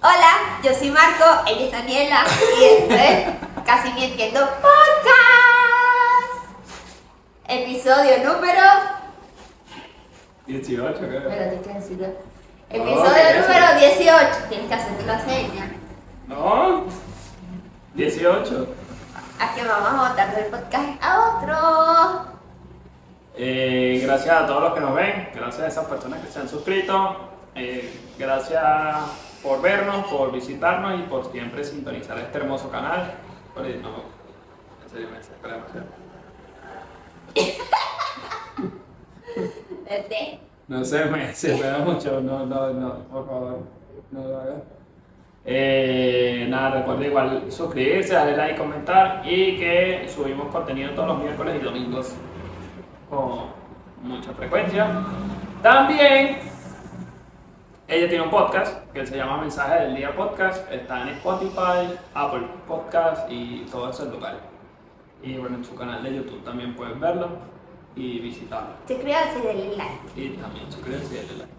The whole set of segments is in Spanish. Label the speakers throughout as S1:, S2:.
S1: Hola, yo soy Marco, ella es Daniela y esto es Casi Ni Entiendo Podcast. Episodio número.
S2: 18, creo.
S1: Pero tienes que decirlo. Episodio
S2: ¿qué es eso?
S1: número 18. Tienes que hacerte la seña.
S2: No. 18.
S1: A que vamos a botar del podcast a otro.
S2: Eh, gracias a todos los que nos ven, gracias a esas personas que se han suscrito, eh, gracias por vernos, por visitarnos y por siempre sintonizar este hermoso canal. No, en serio me desespera demasiado. No sé, me desespera mucho, no, no, no, por favor, no lo hagas. Eh, nada, recuerden igual suscribirse, darle like, comentar y que subimos contenido todos los miércoles y domingos con mucha frecuencia. También ella tiene un podcast que se llama Mensaje del Día Podcast, está en Spotify, Apple Podcast y todos esos lugares. Y bueno, en su canal de YouTube también pueden verlo y visitarlo.
S1: Suscríbanse y denle like.
S2: Y también suscríbanse y denle like.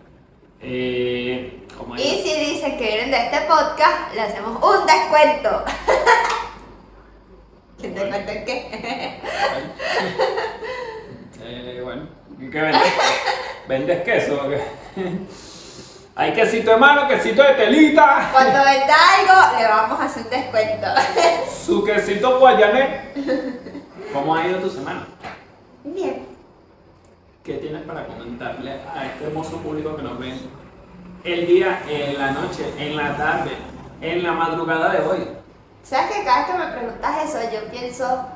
S2: Eh, como
S1: Y si dicen que vienen de este podcast, le hacemos un descuento. ¿Qué descuento en qué?
S2: Eh, bueno, ¿y ¿qué vendes? ¿Vendes queso? Hay quesito de mano, quesito de telita,
S1: Cuando venda algo, le vamos a hacer un descuento.
S2: su quesito guayané. ¿Cómo ha ido tu semana?
S1: Bien.
S2: ¿Qué tienes para comentarle a este hermoso público que nos ven el día, en la noche, en la tarde, en la madrugada de hoy?
S1: ¿Sabes que cada vez que me preguntas eso, yo pienso,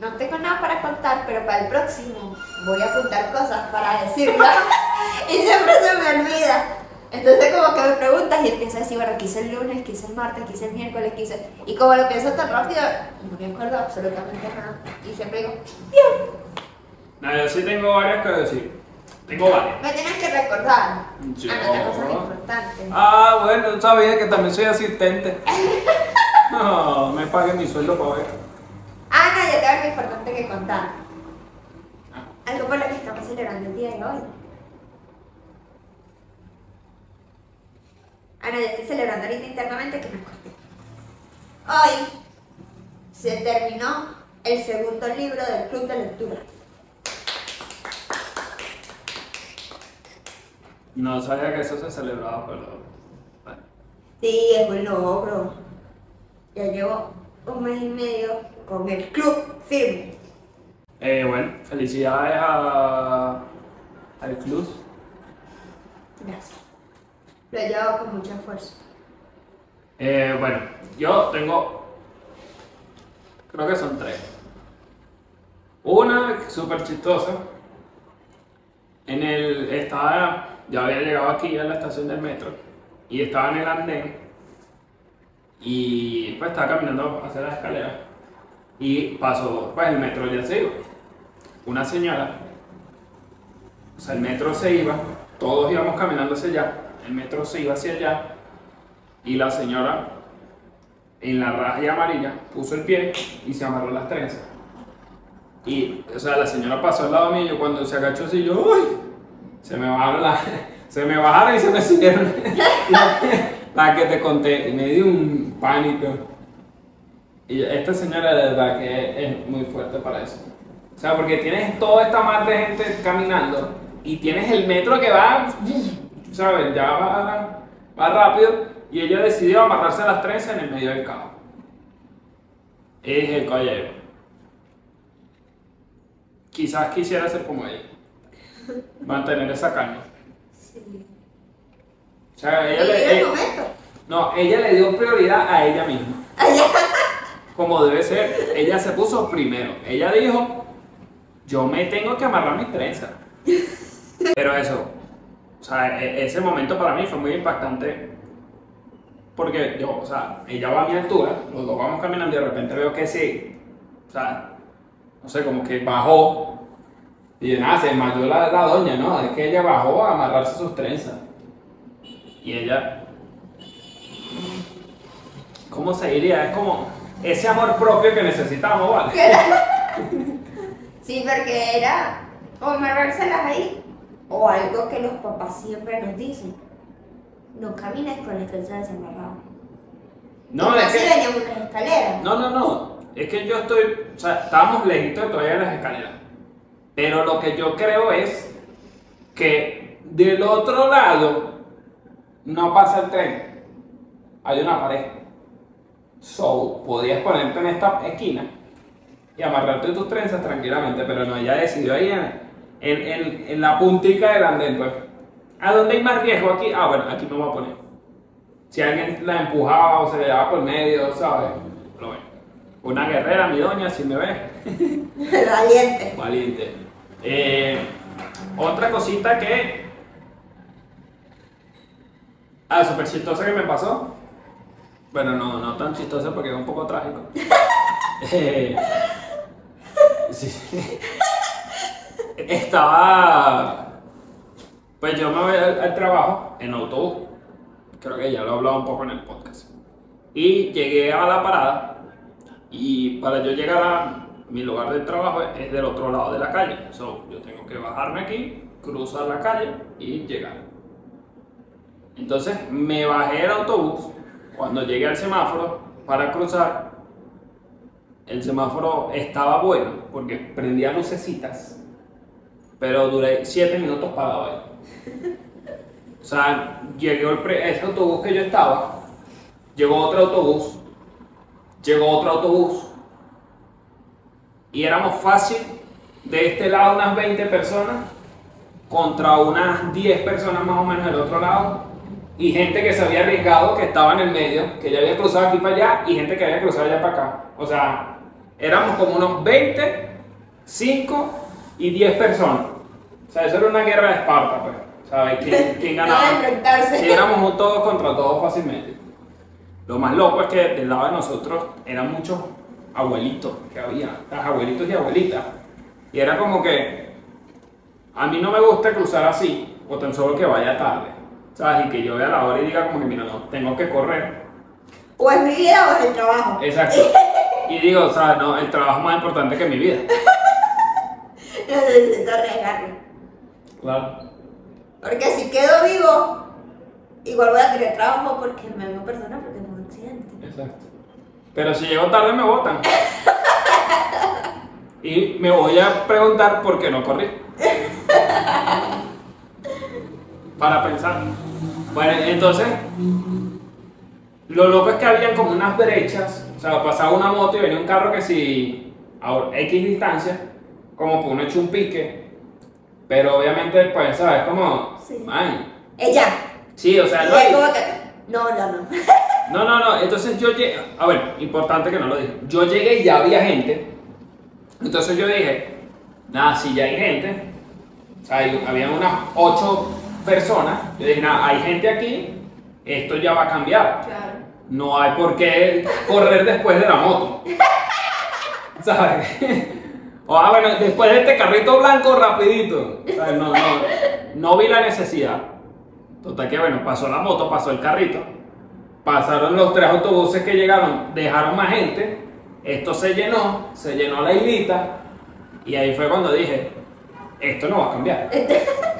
S1: no tengo nada para contar, pero para el próximo voy a apuntar cosas para decirlas y siempre se me olvida. Entonces como que me preguntas y empiezo a decir, bueno, ¿qué hice el lunes? ¿Qué hice el martes? ¿Qué hice el miércoles? ¿Qué hice? Y como lo pienso tan rápido, no me acuerdo absolutamente nada. Y siempre digo, bien,
S2: No, yo sí tengo varias que decir. Tengo varias.
S1: me tienes que recordar.
S2: Yo-
S1: Anotar cosas importantes.
S2: Ah, bueno, sabía que también soy asistente. No, me paguen mi sueldo para ver.
S1: No, yo tengo algo importante que contar.
S2: Ah.
S1: Algo por lo que estamos celebrando el día de hoy. No, yo estoy celebrando ahorita internamente que me acordé. Hoy se terminó el segundo libro del Club de Lectura.
S2: No sabía que eso se celebraba, pero.
S1: Sí, es un logro. Ya llevo un mes y medio con el club firme.
S2: Eh, bueno, felicidades a, al club.
S1: Gracias. Lo he llevado con mucho esfuerzo.
S2: Eh, bueno, yo tengo. Creo que son tres. Una súper chistosa. En el. Estaba. Ya había llegado aquí a la estación del metro. Y estaba en el andén. Y pues estaba caminando hacia la escalera. Y pasó. Pues el metro ya se iba. Una señora. O sea, el metro se iba. Todos íbamos caminando hacia allá. El metro se iba hacia allá. Y la señora, en la raya amarilla, puso el pie y se amarró las trenzas. Y, o sea, la señora pasó al lado mío y cuando se agachó así, yo, ¡uy! Se me bajaron las... Se me bajaron y se me siguieron la, la que te conté. Y me dio un pánico. Y esta señora de verdad que es muy fuerte para eso. O sea, porque tienes toda esta mar de gente caminando y tienes el metro que va, ¿sabes? Ya va, va rápido y ella decidió amarrarse las trenzas en el medio del cabo. Es el caballero. Quizás quisiera ser como ella. Mantener esa calma.
S1: Sí.
S2: O sea, ella le,
S1: el
S2: eh, no, ella le dio prioridad a ella misma. Como debe ser. Ella se puso primero. Ella dijo, yo me tengo que amarrar mis trenzas. Pero eso, o sea, e- ese momento para mí fue muy impactante. Porque yo, o sea, ella va a mi altura, los dos vamos caminando y de repente veo que sí, o sea, no sé, como que bajó. Y nada, se desmayó la, la doña, ¿no? Es que ella bajó a amarrarse sus trenzas. Y ella, ¿cómo se diría? Es como ese amor propio que necesitamos, ¿vale?
S1: Sí, porque era o amarrárselas ahí O algo que los papás siempre nos dicen. No camines con el tren desamarrado.
S2: No, es que.
S1: unas escaleras.
S2: No, no, no. Es que yo estoy. O sea, estábamos lejitos todavía de las escaleras. Pero lo que yo creo es que del otro lado no pasa el tren. Hay una pared. So, podías ponerte en esta esquina y amarrarte tus trenzas tranquilamente, pero no, ella decidió ahí en, en, en- en la puntica del andén, pues. ¿A dónde hay más riesgo aquí? Ah, bueno, aquí me voy a poner. Si alguien la empujaba o se le daba por medio, ¿sabes? Lo. Una guerrera, mi doña, si me ve.
S1: Valiente.
S2: Valiente. Eh, otra cosita que. Ah, súper chistosa que me pasó. Bueno, no, no tan chistosa porque es un poco trágico. Eh, sí. Estaba. Pues yo me voy al, al trabajo en autobús. Creo que ya lo he hablado un poco en el podcast. Y llegué a la parada. Y para yo llegar a mi lugar de trabajo es del otro lado de la calle. So, yo tengo que bajarme aquí, cruzar la calle y llegar. Entonces me bajé del autobús. Cuando llegué al semáforo para cruzar, el semáforo estaba bueno porque prendía lucecitas. Pero duré 7 minutos parado ahí. O sea, llegó el ese autobús que yo estaba, llegó otro autobús, llegó otro autobús, y éramos fácil de este lado unas 20 personas contra unas 10 personas más o menos del otro lado, y gente que se había arriesgado, que estaba en el medio, que ya había cruzado aquí para allá, y gente que había cruzado allá para acá. O sea, éramos como unos 20, 5 y 10 personas. O sea, eso era una guerra de Esparta, pues. ¿Sabes? ¿Quién, ganaba? Si éramos un todos contra todos fácilmente. Lo más loco es que del lado de nosotros eran muchos abuelitos que había, las abuelitos y abuelitas. Y era como que a mí no me gusta cruzar así, o tan solo que vaya tarde. ¿Sabes? Y que yo vea la hora y diga como que mira, no, tengo que correr.
S1: O es mi vida o es el trabajo.
S2: Exacto. Y digo, o sea, no, el trabajo es más importante que mi vida.
S1: Necesito arriesgarme.
S2: Claro.
S1: Porque si quedo vivo, igual voy a tener trabajo porque me hago persona porque fue un accidente.
S2: Exacto. Pero si llego tarde me votan. Y me voy a preguntar por qué no corrí. Para pensar. Bueno, entonces, lo loco es que habían como unas brechas. O sea, pasaba una moto y venía un carro que si a X distancia, como por uno hecho un pique. Pero obviamente, pues, ¿sabes? Como,
S1: Sí.
S2: man,
S1: Ella.
S2: sí, o sea, no hay-
S1: que. No, no, no.
S2: no, no, no. Entonces yo llegué. A ver, importante que no lo dije. Yo llegué y ya había gente. Entonces yo dije, nada, si ya hay gente. O sea, habían unas ocho personas. Yo dije, nada, hay gente aquí. Esto ya va a cambiar.
S1: Claro.
S2: No hay por qué correr después de la moto. ¿Sabes? O, ah, bueno, después de este carrito blanco, rapidito. ¿Sabes? No, no, no vi la necesidad. Total que, bueno, pasó la moto, pasó el carrito. Pasaron los tres autobuses que llegaron, dejaron más gente. Esto se llenó, se llenó la islita. Y ahí fue cuando dije, esto no va a cambiar.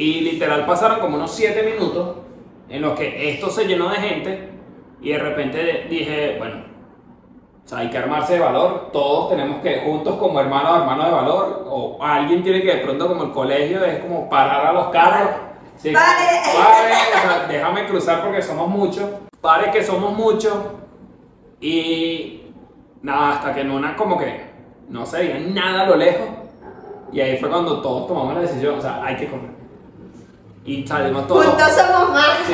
S2: Y literal pasaron como unos 7 minutos en los que esto se llenó de gente y de repente dije, bueno, o sea, hay que armarse de valor, todos tenemos que, juntos como hermanos, hermanos de valor, o alguien tiene que de pronto como el colegio es como parar a los carros. Sí,
S1: Pare.
S2: pare, o sea, déjame cruzar porque somos muchos, pare que somos muchos y nada, hasta que en una como que no se veía nada a lo lejos y ahí fue cuando todos tomamos la decisión, o sea, hay que correr. Y salimos todos.
S1: Juntos somos más.
S2: Sí,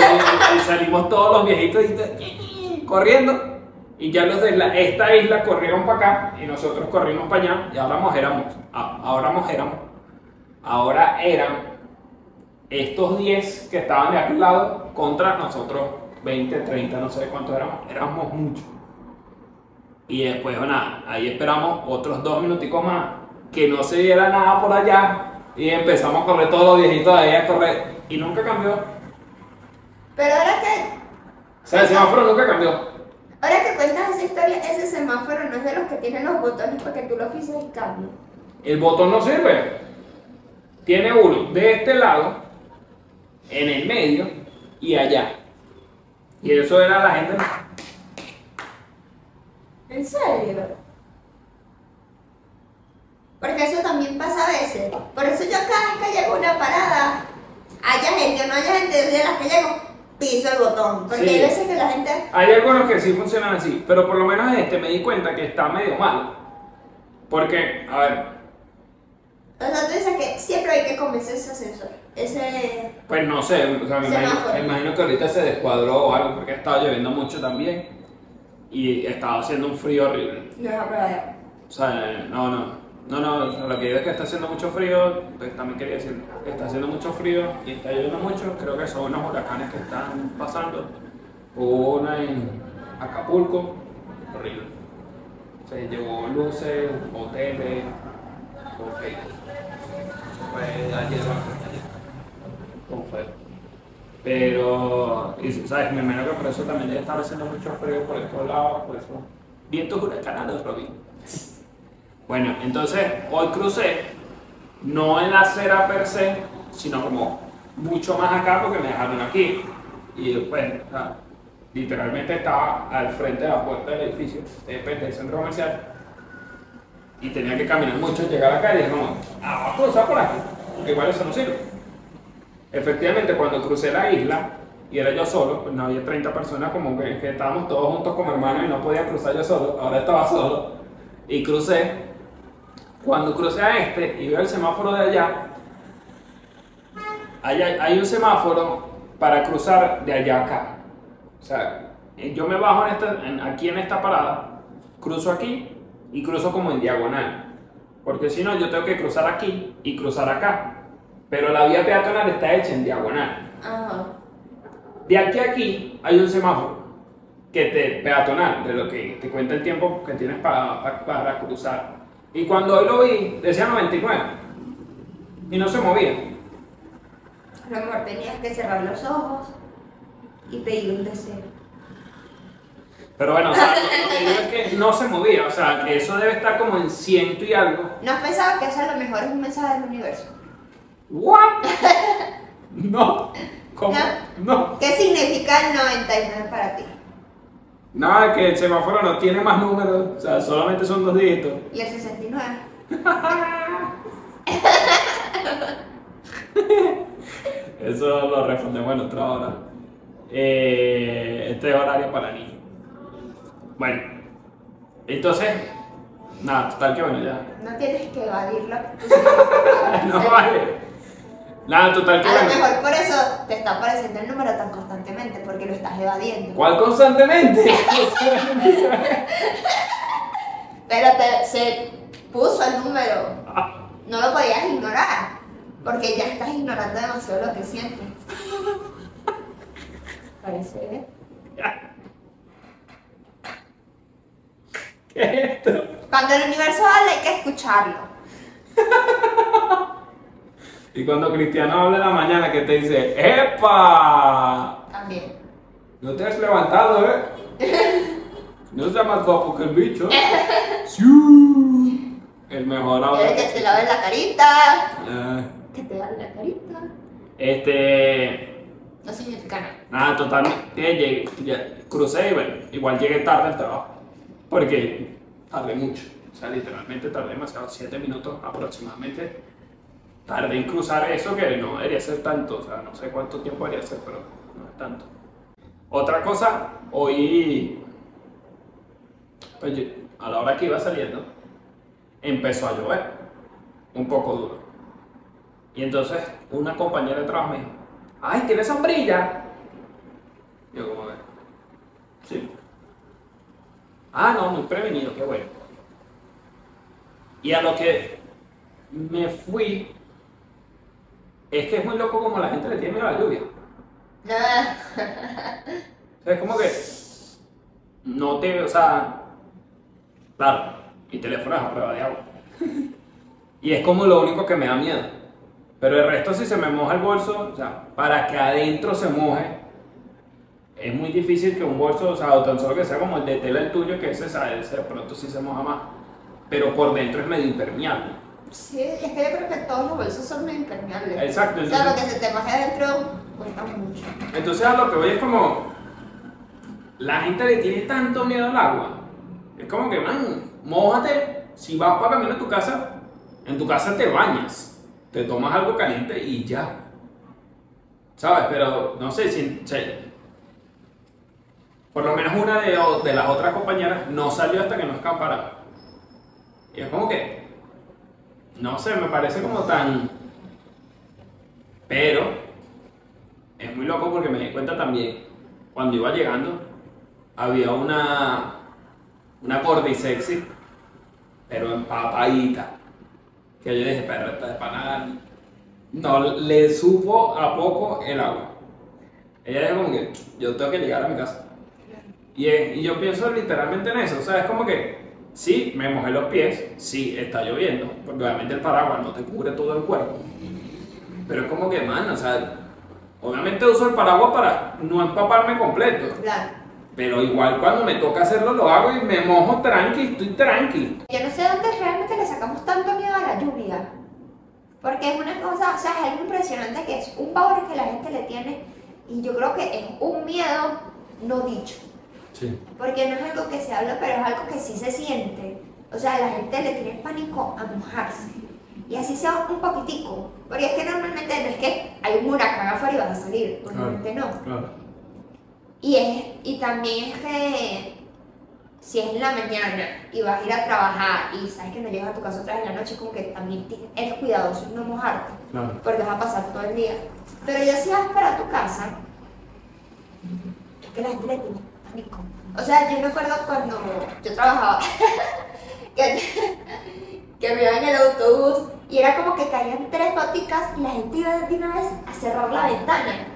S2: y salimos todos los viejitos y- corriendo. Y ya los de la- esta isla corrieron para acá y nosotros corrimos para allá. Y ahora éramos, ahora éramos, ahora eran estos 10 que estaban de aquel lado contra nosotros 20, 30, no sé cuántos éramos. Éramos muchos. Y después, nada, ahí esperamos otros dos minuticos más, que no se viera nada por allá. Y empezamos a correr todos los viejitos de ahí a correr. Y nunca cambió.
S1: Pero ahora que,
S2: O sea, el semáforo nunca cambió.
S1: ahora que cuentas esa historia, ese semáforo no es de los que tienen los botones para que tú lo pises y cambie.
S2: El botón no sirve. Tiene uno de este lado, en el medio y allá. Y eso era la gente.
S1: ¿En serio? Porque eso también pasa a veces. Por eso yo cada vez que llego a una parada, haya gente o no haya gente, de las que llego, piso el botón. Porque
S2: Sí.
S1: hay veces que la gente...
S2: Hay algunos que sí funcionan así, pero por lo menos este me di cuenta que está medio mal. Porque, a ver,
S1: O sea, tú dices que siempre hay que comerse ese ascensor. Ese...
S2: pues no sé, o sea, me imagino, me imagino que ahorita se descuadró o algo porque estaba lloviendo mucho también y estaba haciendo un frío horrible.
S1: No agua.
S2: O sea, no, no, no, no, lo que digo es que está haciendo mucho frío, pues también quería decir está haciendo mucho frío y está lloviendo mucho, creo que son unos huracanes que están pasando. Hubo una en Acapulco, horrible. Se llevó luces, hoteles. Eso fue ayer. Todo feo. Pero, y, ¿sabes? Me imagino que por eso también debe haciendo mucho frío por estos lados, por eso. Vientos huracanados, Robin. Bueno, entonces hoy crucé, no en la acera per se, sino como mucho más acá porque me dejaron aquí. Y pues, o sea, literalmente estaba al frente de la puerta del edificio, de pues, del centro comercial. Y tenía que caminar mucho, llegar acá y dije, no, ah, vamos a cruzar por aquí, igual eso no sirve. Efectivamente, cuando crucé la isla y era yo solo, pues no había 30 personas, como que, que estábamos todos juntos como hermanos y no podía cruzar yo solo, ahora estaba solo. Y crucé. Cuando crucé a este y veo el semáforo de allá, hay, hay un semáforo para cruzar de allá a acá. O sea, eh, yo me bajo en esta- en- aquí en esta parada, cruzo aquí y cruzo como en diagonal. Porque si no, yo tengo que cruzar aquí y cruzar acá. Pero la vía peatonal está hecha en diagonal.
S1: Ajá.
S2: De aquí a aquí hay un semáforo que te peatonal, de lo que te cuenta el tiempo que tienes para, para, para cruzar. Y cuando hoy lo vi, decía 99. Y no se movía.
S1: A lo mejor tenías que cerrar los ojos y pedir un deseo.
S2: Pero bueno, o sea, lo que digo es que no se movía. O sea, que eso debe estar como en ciento y algo.
S1: ¿No has pensado que eso a lo mejor es un mensaje del universo?
S2: ¿What? No. ¿Cómo? No.
S1: ¿Qué significa el 99 para ti?
S2: Nada, que el semáforo no tiene más números. O sea, solamente son dos dígitos.
S1: ¿Y el 69?
S2: Eso lo respondemos en otra hora. Eh, este es horario para niños. Bueno, entonces, nada, total que bueno, ya.
S1: No tienes que evadirlo.
S2: No vale. Nada, total que
S1: A lo mejor por eso te está apareciendo el número tan constantemente, porque lo estás evadiendo.
S2: ¿Cuál constantemente?
S1: Pero te, se puso el número. No lo podías ignorar, porque ya estás ignorando demasiado lo que sientes. Parece, ¿eh?
S2: ¿Qué es esto?
S1: Cuando el universo habla hay que escucharlo.
S2: Y cuando Cristiano habla en la mañana que te dice, ¡Epa!
S1: También.
S2: No te has levantado, ¿eh? No seas más guapo que el bicho. ¡Siu! El mejor.
S1: Quiere que te laves la carita.
S2: Ah,
S1: Que te laves la carita.
S2: Este.
S1: No significa nada.
S2: Nada, totalmente. Llegué, ya, crucé y bueno, igual llegué tarde al trabajo. Porque tardé mucho. O sea, literalmente tardé demasiado, 7 minutos aproximadamente. Tardé en cruzar eso que no debería ser tanto. O sea, no sé cuánto tiempo debería ser, pero no es tanto. Otra cosa, hoy. Pues a la hora que iba saliendo, empezó a llover. Un poco duro. Y entonces una compañera de trabajo me dijo, ¡ay, tienes sombrilla! Yo como, "Eh, sí. Ah, no, muy prevenido, qué bueno. Y a lo que me fui, es que es muy loco como la gente le tiene miedo a la lluvia.
S1: Nada.
S2: O sea, es como que no te, o sea, claro, mi teléfono es a prueba de agua. y es como lo único que me da miedo. Pero el resto, si se me moja el bolso, o sea, para que adentro se moje, es muy difícil que un bolso, o sea, o tan solo que sea como el de tela el tuyo, que ese, ¿sabes? Ese de pronto sí se moja más. Pero por dentro es medio impermeable.
S1: Sí, es que yo creo que todos los bolsos son muy impermeables.
S2: Exacto,
S1: O sea, lo que se te moje adentro cuesta mucho.
S2: Entonces a lo que voy es como. La gente le tiene tanto miedo al agua. Es como que, man, mójate. Si vas para camino a tu casa, en tu casa te bañas. Te tomas algo caliente y ya. ¿Sabes? Pero no sé si. si- por lo menos una de, de las otras compañeras no salió hasta que no escampara. Y es como que. No sé, me parece como tan. Pero es muy loco porque me di cuenta también, cuando iba llegando, había una, una gorda y sexy, pero empapadita. Que yo dije, pero esta de panada no le supo a poco el agua. Ella dijo como que yo tengo que llegar a mi casa. Y, y yo pienso literalmente en eso, o sea, es como que sí, me mojé los pies, sí, está lloviendo, porque obviamente el paraguas no te cubre todo el cuerpo. Pero es como que, man, o sea, obviamente uso el paraguas para no empaparme completo.
S1: Claro.
S2: Pero igual cuando me toca hacerlo lo hago y me mojo tranqui, estoy tranqui.
S1: Yo no sé dónde realmente le sacamos tanto miedo a la lluvia. Porque es una cosa, o sea, es algo impresionante que es un pavor que la gente le tiene. Y yo creo que es un miedo no dicho.
S2: Sí.
S1: Porque no es algo que se habla, pero es algo que sí se siente. O sea, la gente le tiene pánico a mojarse. Y así sea un poquitico. Porque es que normalmente no es que hay un huracán afuera y vas a salir. Normalmente no.
S2: Claro.
S1: Y, es, y también es que si es en la mañana y vas a ir a trabajar y sabes que no llegas a tu casa otra vez en la noche, como que también eres cuidadoso en no mojarte,
S2: Claro.
S1: porque vas a pasar todo el día. Pero ya si vas para tu casa, es que la gente le tiene O sea, yo me acuerdo cuando yo trabajaba, que, que me iba en el autobús y era como que caían tres goticas y la gente iba de una vez a cerrar la ventana.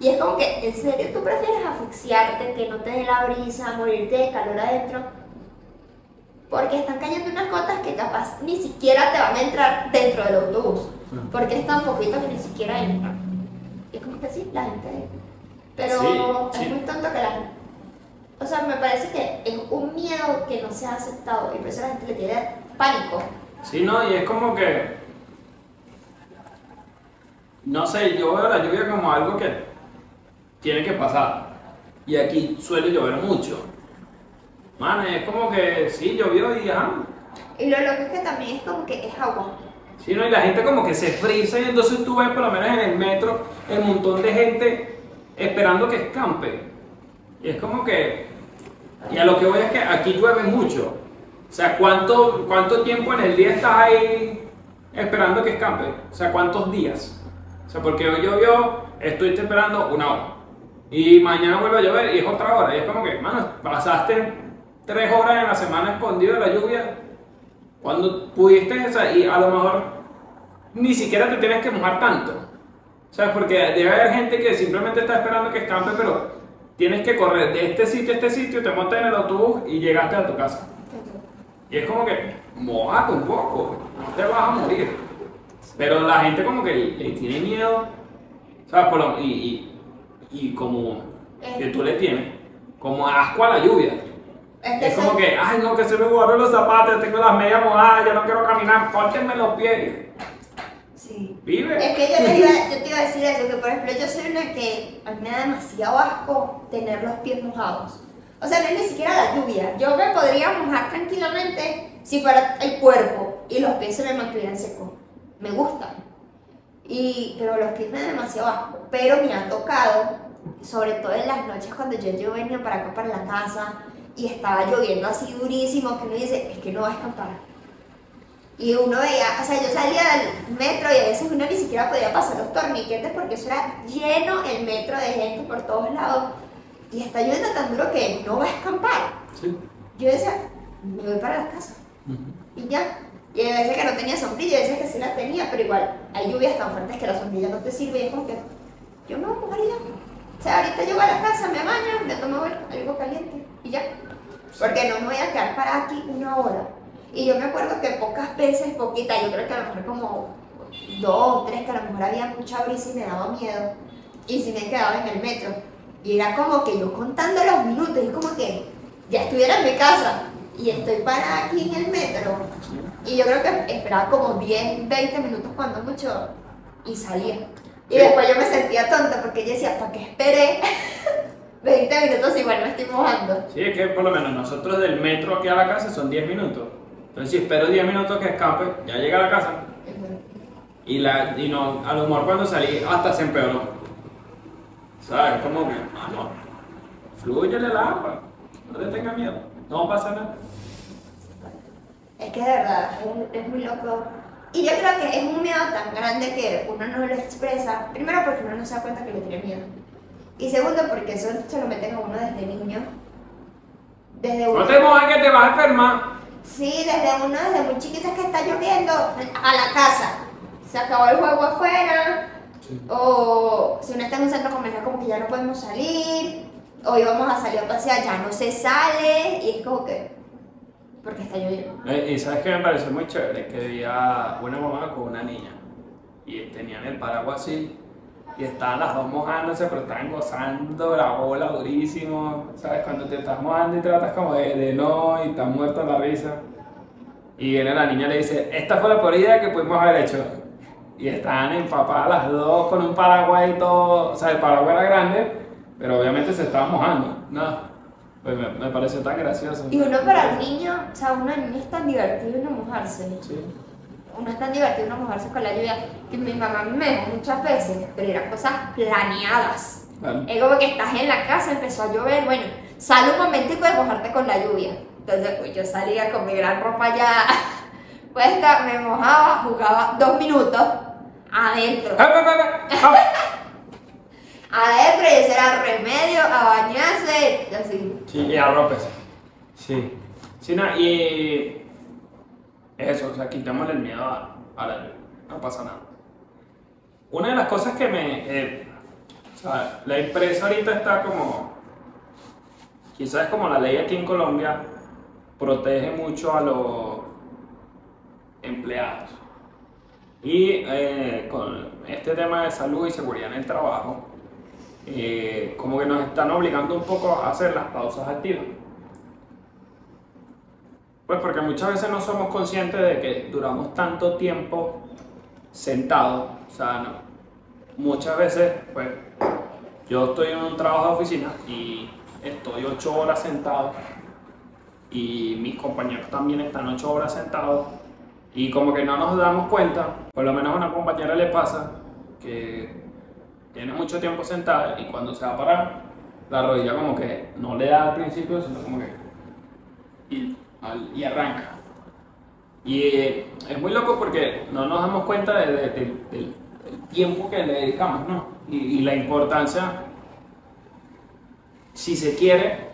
S1: Y es como que, ¿en serio tú prefieres asfixiarte, que no te dé la brisa, morirte de calor adentro? Porque están cayendo unas gotas que capaz ni siquiera te van a entrar dentro del autobús.
S2: Claro.
S1: Porque es tan poquito que ni siquiera entran. Y es como que sí, la gente... Pero
S2: Sí,
S1: es
S2: sí.
S1: muy tonto que la gente... O sea, me parece que es un miedo que no se ha aceptado y por eso la gente le tiene pánico.
S2: Sí, no, y es como que. No sé, yo veo la lluvia como algo que tiene que pasar. Y aquí suele llover mucho. Mano, es como que sí, llovió y ajá.
S1: Y lo loco es que también es como que es agua.
S2: Sí, no, y la gente como que se frisa y entonces tú ves por lo menos en el metro el montón de gente esperando que escampe. Y es como que... Y a lo que voy es que aquí llueve mucho. O sea, ¿cuánto, cuánto tiempo en el día estás ahí esperando que escampe? O sea, ¿cuántos días? O sea, porque hoy llovió, estoy esperando una hora. Y mañana vuelve a llover y es otra hora. Y es como que, mano, pasaste tres horas en la semana escondido de la lluvia cuando pudiste, o sea, y a lo mejor ni siquiera te tienes que mojar tanto. ¿Sabes? Porque debe haber gente que simplemente está esperando que escampe, pero tienes que correr de este sitio a este sitio, te montas en el autobús y llegaste a tu casa. Y es como que, mojate un poco, no te vas a morir. Pero la gente como que le tiene miedo, ¿sabes? Por lo- y, y, y como que tú le tienes, como asco a la lluvia.
S1: Es que
S2: Es como que, ay no, que se me guardaron los zapatos, tengo las medias mojadas, ya no quiero caminar, córtenme los pies.
S1: Sí.
S2: Vive.
S1: Es que yo te, iba, yo te iba a decir eso, que por ejemplo yo soy una que a mí me da demasiado asco tener los pies mojados. O sea, no es ni siquiera la lluvia. Yo me podría mojar tranquilamente si fuera el cuerpo y los pies se me mantuvieran secos. Me gustan. Y, pero los pies me dan demasiado asco. Pero me ha tocado, sobre todo en las noches cuando yo, yo venía para acá, para la casa, y estaba lloviendo así durísimo, que uno dice, es que no va a escapar. Y uno veía, o sea, yo salía del metro y a veces uno ni siquiera podía pasar los torniquetes porque eso era lleno el metro de gente por todos lados. Y está lloviendo tan duro que no va a escampar.
S2: Sí.
S1: Yo decía, me voy para la casa. Y ya. Y hay veces que no tenía sombrilla, hay veces que sí la tenía, pero igual hay lluvias tan fuertes que la sombrilla no te sirve y es como que yo me voy a mojar y ya. O sea, ahorita llego a la casa, me baño, me tomo algo caliente y ya. Porque no me voy a quedar parada aquí una hora. Y yo me acuerdo que pocas veces, poquita, yo creo que a lo mejor como dos tres, que a lo mejor había mucha brisa y me daba miedo. Y si me quedaba en el metro. Y era como que yo contando los minutos, y como que ya estuviera en mi casa y estoy parada aquí en el metro. Y yo creo que esperaba como 10, 20 minutos cuando mucho y salía. Y después yo me sentía tonta porque yo decía, ¿para qué esperé 20 minutos igual me estoy mojando?
S2: Sí, es que por lo menos nosotros del metro aquí a la casa son 10 minutos. Entonces si espero 10 minutos que escape, ya llega a la casa. Y, la, y no, a lo mejor cuando salí hasta se empeoró. ¿Sabes? Como que, ah, no, flúyele el agua, no le tenga miedo, no pasa nada.
S1: Es que de verdad, es, es muy loco. Y yo creo que es un miedo tan grande que uno no lo expresa. Primero porque uno no se da cuenta que le tiene miedo. Y segundo porque eso se lo meten a uno desde niño. Desde
S2: No te mojes que te vas a enfermar.
S1: Sí, desde uno, desde muy chiquita que está lloviendo, a la casa. Se acabó el juego afuera. O si uno está en un centro comercial como que ya no podemos salir. O íbamos a salir a pasear, ya no se sale. Y es como que... Porque está lloviendo.
S2: Eh, Y sabes que me pareció muy chévere que había una mamá con una niña y tenían el paraguas así y estaban las dos mojándose pero estaban gozando la bola durísimo, ¿sabes? Cuando te estás mojando y tratas como de, de no y estás muerto en la risa y viene la niña y le dice, esta fue la peor idea que pudimos haber hecho y estaban empapadas las dos con un paraguas y todo, o sea, el paraguas era grande pero obviamente se estaban mojando, no, pues me, me pareció tan gracioso.
S1: Y uno para un niño, o sea, una niña es tan divertido uno mojarse.
S2: Sí.
S1: Uno es tan divertido uno mojarse con la lluvia. Que mi mamá me dejó muchas veces, pero eran cosas planeadas.
S2: Claro.
S1: Es como que estás en la casa, empezó a llover, bueno, sale un momentico de mojarte con la lluvia. Entonces, pues yo salía con mi gran ropa ya puesta, me mojaba, jugaba dos minutos adentro.
S2: ¡Ah, ah, ah, ah!
S1: Adentro y ese era remedio a bañarse, y así.
S2: Sí, y arrópese. Sí. Sí, no, y eso, o sea, quitémosle el miedo a, a la lluvia. No pasa nada. Una de las cosas que me. eh, la empresa ahorita está como. Quizás como la ley aquí en Colombia protege mucho a los empleados. Y eh, con este tema de salud y seguridad en el trabajo, eh, como que nos están obligando un poco a hacer las pausas activas. Pues porque muchas veces no somos conscientes de que duramos tanto tiempo sentados. O sea, muchas veces, pues, yo estoy en un trabajo de oficina y estoy ocho horas sentado y mis compañeros también están ocho horas sentados y como que no nos damos cuenta, por lo menos a una compañera le pasa que tiene mucho tiempo sentada y cuando se va a parar, la rodilla como que no le da al principio, sino como que... y arranca. Y eh, es muy loco porque no nos damos cuenta de- de- de- del, tiempo que le dedicamos, ¿no? Y, la importancia, si se quiere,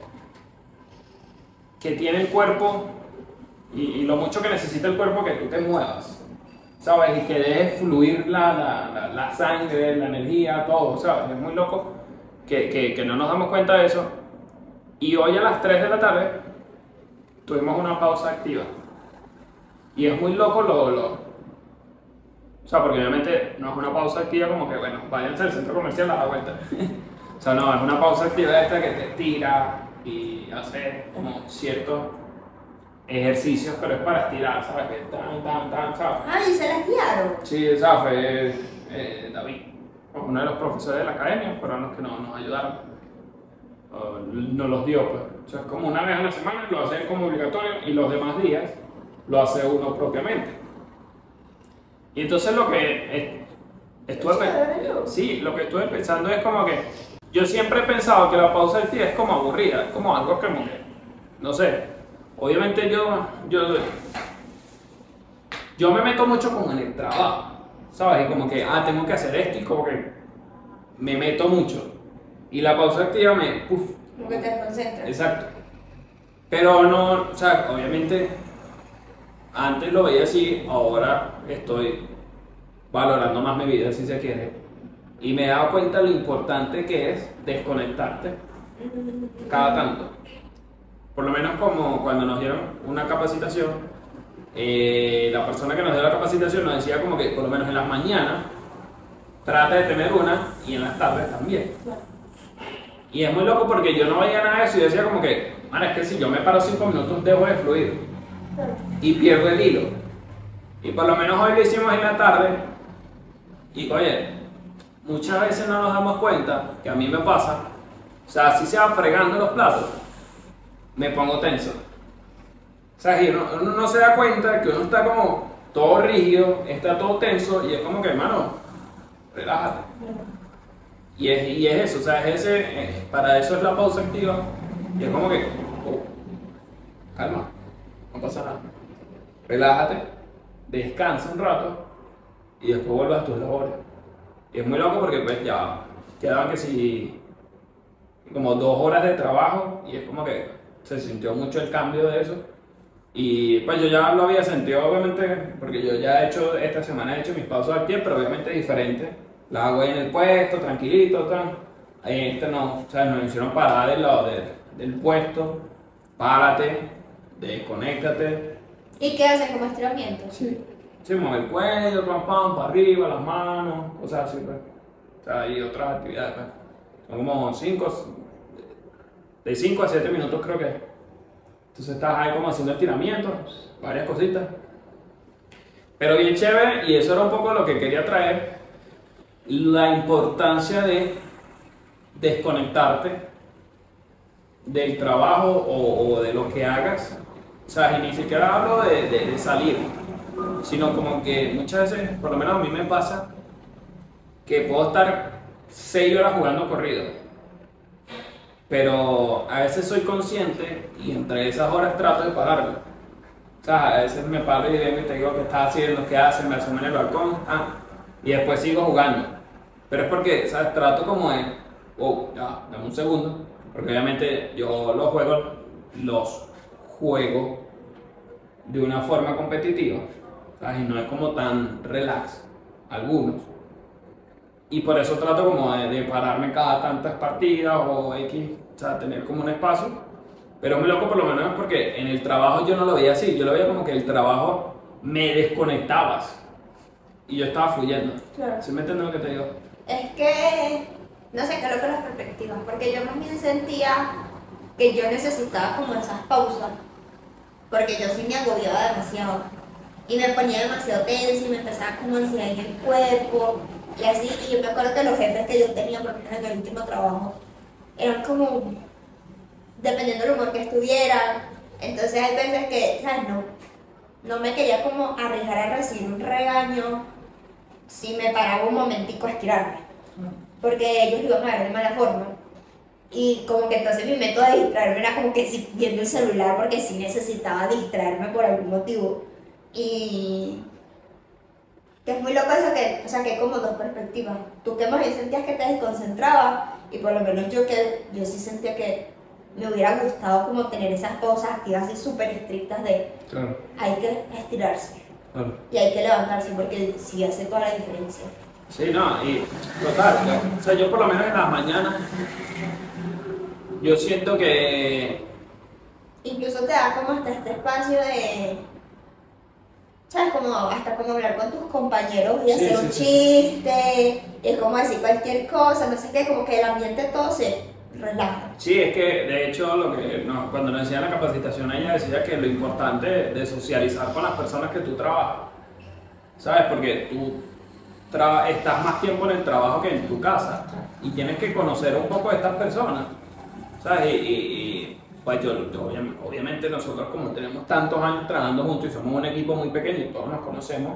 S2: que tiene el cuerpo y, lo mucho que necesita el cuerpo que tú te muevas. ¿sabes? Y que deje fluir la, la, la, la sangre, la energía, todo, ¿sabes? Es muy loco que, que, que no nos damos cuenta de eso. Y hoy a las 3 de la tarde tuvimos una pausa activa. Y es muy loco lo, lo... O sea, porque obviamente no es una pausa activa como que, bueno, váyanse al centro comercial a la vuelta. o sea, no, es una pausa activa esta que te tira y hace como ciertos ejercicios, pero es para estirar, ¿sabes? Que tan, tan, tan, ¿sabes?
S1: Ay, se las guiaron.
S2: Sí, esa fue eh, David, uno de los profesores de la academia, fueron los que nos, nos ayudaron. O nos los dio, pues. O sea, como una vez a la semana lo hacen como obligatorio y los demás días lo hace uno propiamente. Y entonces lo que estuve, sí, lo que estuve pensando es como que yo siempre he pensado que la pausa activa es como aburrida, es como algo que, no sé, obviamente yo, yo, yo me meto mucho como en el trabajo, ¿sabes? Y como que, ah, tengo que hacer esto y como que me meto mucho. Y la pausa activa me, uf,
S1: Como que te desconcentras.
S2: Exacto. Pero no, o sea, obviamente antes lo veía así, ahora estoy valorando más mi vida si se quiere. Y me he dado cuenta lo importante que es desconectarte cada tanto. Por lo menos como cuando nos dieron una capacitación, eh, la persona que nos dio la capacitación nos decía como que por lo menos en las mañanas trata de tener una y en las tardes también. Y es muy loco porque yo no veía nada de eso y decía como que, man, es que si yo me paro cinco minutos dejo de fluir y pierdo el hilo. Y por lo menos hoy lo hicimos en la tarde. Y oye, muchas veces no nos damos cuenta, que a mí me pasa, o sea, si se va fregando los platos, me pongo tenso. O sea, uno, uno no se da cuenta que uno está como todo rígido, está todo tenso y es como que, hermano, relájate. Y es, y es eso, o sea, es ese, eh, para eso es la pausa activa. Y es como que, oh, calma, no pasa nada. Relájate, descansa un rato y después vuelvas a tus labores. Y es muy loco porque pues ya quedaban que si como dos horas de trabajo y es como que se sintió mucho el cambio de eso. Y pues yo ya lo había sentido obviamente porque yo ya he hecho, esta semana he hecho mis pausas al pie, pero obviamente diferente. Las hago ahí en el puesto, tranquilito, tan. Este no, o sea, nos hicieron parar del lado del, del puesto, párate, desconéctate,
S1: ¿Y qué hacen como estiramiento?
S2: Sí. Sí, mueve el cuello, pam, pam, para arriba, las manos, cosas así, pues. O sea, y otras actividades, pues. Son como 5, de 5 a 7 minutos creo que. Entonces estás ahí como haciendo estiramientos, varias cositas. Pero bien chévere, y eso era un poco lo que quería traer, la importancia de desconectarte del trabajo o, de lo que hagas o sea, y ni siquiera hablo de, salir, sino como que muchas veces, por lo menos a mí me pasa, que puedo estar 6 horas jugando corrido. Pero a veces soy consciente y entre esas horas trato de pararlo. O sea, a veces me paro y te digo qué estás haciendo, qué haces, me asomo en el balcón, ah, y después sigo jugando. Pero es porque, ¿sabes? Trato como de, oh, ya, dame un segundo, porque obviamente yo los juegos los juego de una forma competitiva, ¿sabes? Y no es como tan relax, algunos. Y por eso trato como de, de pararme cada tantas partidas o X, o sea, tener como un espacio. Pero es muy loco por lo menos porque en el trabajo yo no lo veía así, yo lo veía como que el trabajo me desconectabas y yo estaba fluyendo.
S1: Claro.
S2: ¿Sí me entiendes lo que te digo?
S1: Es que, no sé, creo que las perspectivas, porque yo más bien sentía que yo necesitaba como esas pausas, porque yo sí me agobiaba demasiado y me ponía demasiado tensa y me empezaba como ansiedad en el cuerpo y así, y yo me acuerdo que los jefes que yo tenía, por ejemplo, en el último trabajo, eran como, dependiendo del humor que estuvieran, entonces hay veces que, ¿sabes? No, no me quería como arriesgar a recibir un regaño si me paraba un momentico a estirarme porque ellos lo iban a ver de mala forma. Y como que entonces mi método de distraerme era como que viendo el celular porque sí necesitaba distraerme por algún motivo. Y que es muy loco eso que, o sea, que hay como dos perspectivas. Tú que más bien sentías que te desconcentrabas y por lo menos yo que yo sí sentía que me hubiera gustado como tener esas pausas activas así súper estrictas de
S2: Claro,
S1: hay que estirarse
S2: claro.
S1: y hay que levantarse porque sí hace toda la diferencia.
S2: Sí, no, y total, yo- o sea, yo por lo menos en las mañanas, yo siento que,
S1: Incluso te da como hasta este espacio de. ¿Sabes? Como hasta como hablar con tus compañeros y
S2: Sí,
S1: hacer
S2: sí,
S1: un
S2: sí.
S1: chiste, y es como decir cualquier cosa, no sé qué, como que el ambiente todo se relaja.
S2: sí, es que de hecho lo que no, cuando nos decían la capacitación ella decía que lo importante de socializar con las personas que tú trabajas, ¿sabes? Porque tú estás más tiempo en el trabajo que en tu casa y tienes que conocer un poco de estas personas, ¿sabes? Y, y- y, pues yo, yo obvia- obviamente nosotros como tenemos tantos años trabajando juntos y somos un equipo muy pequeño y todos nos conocemos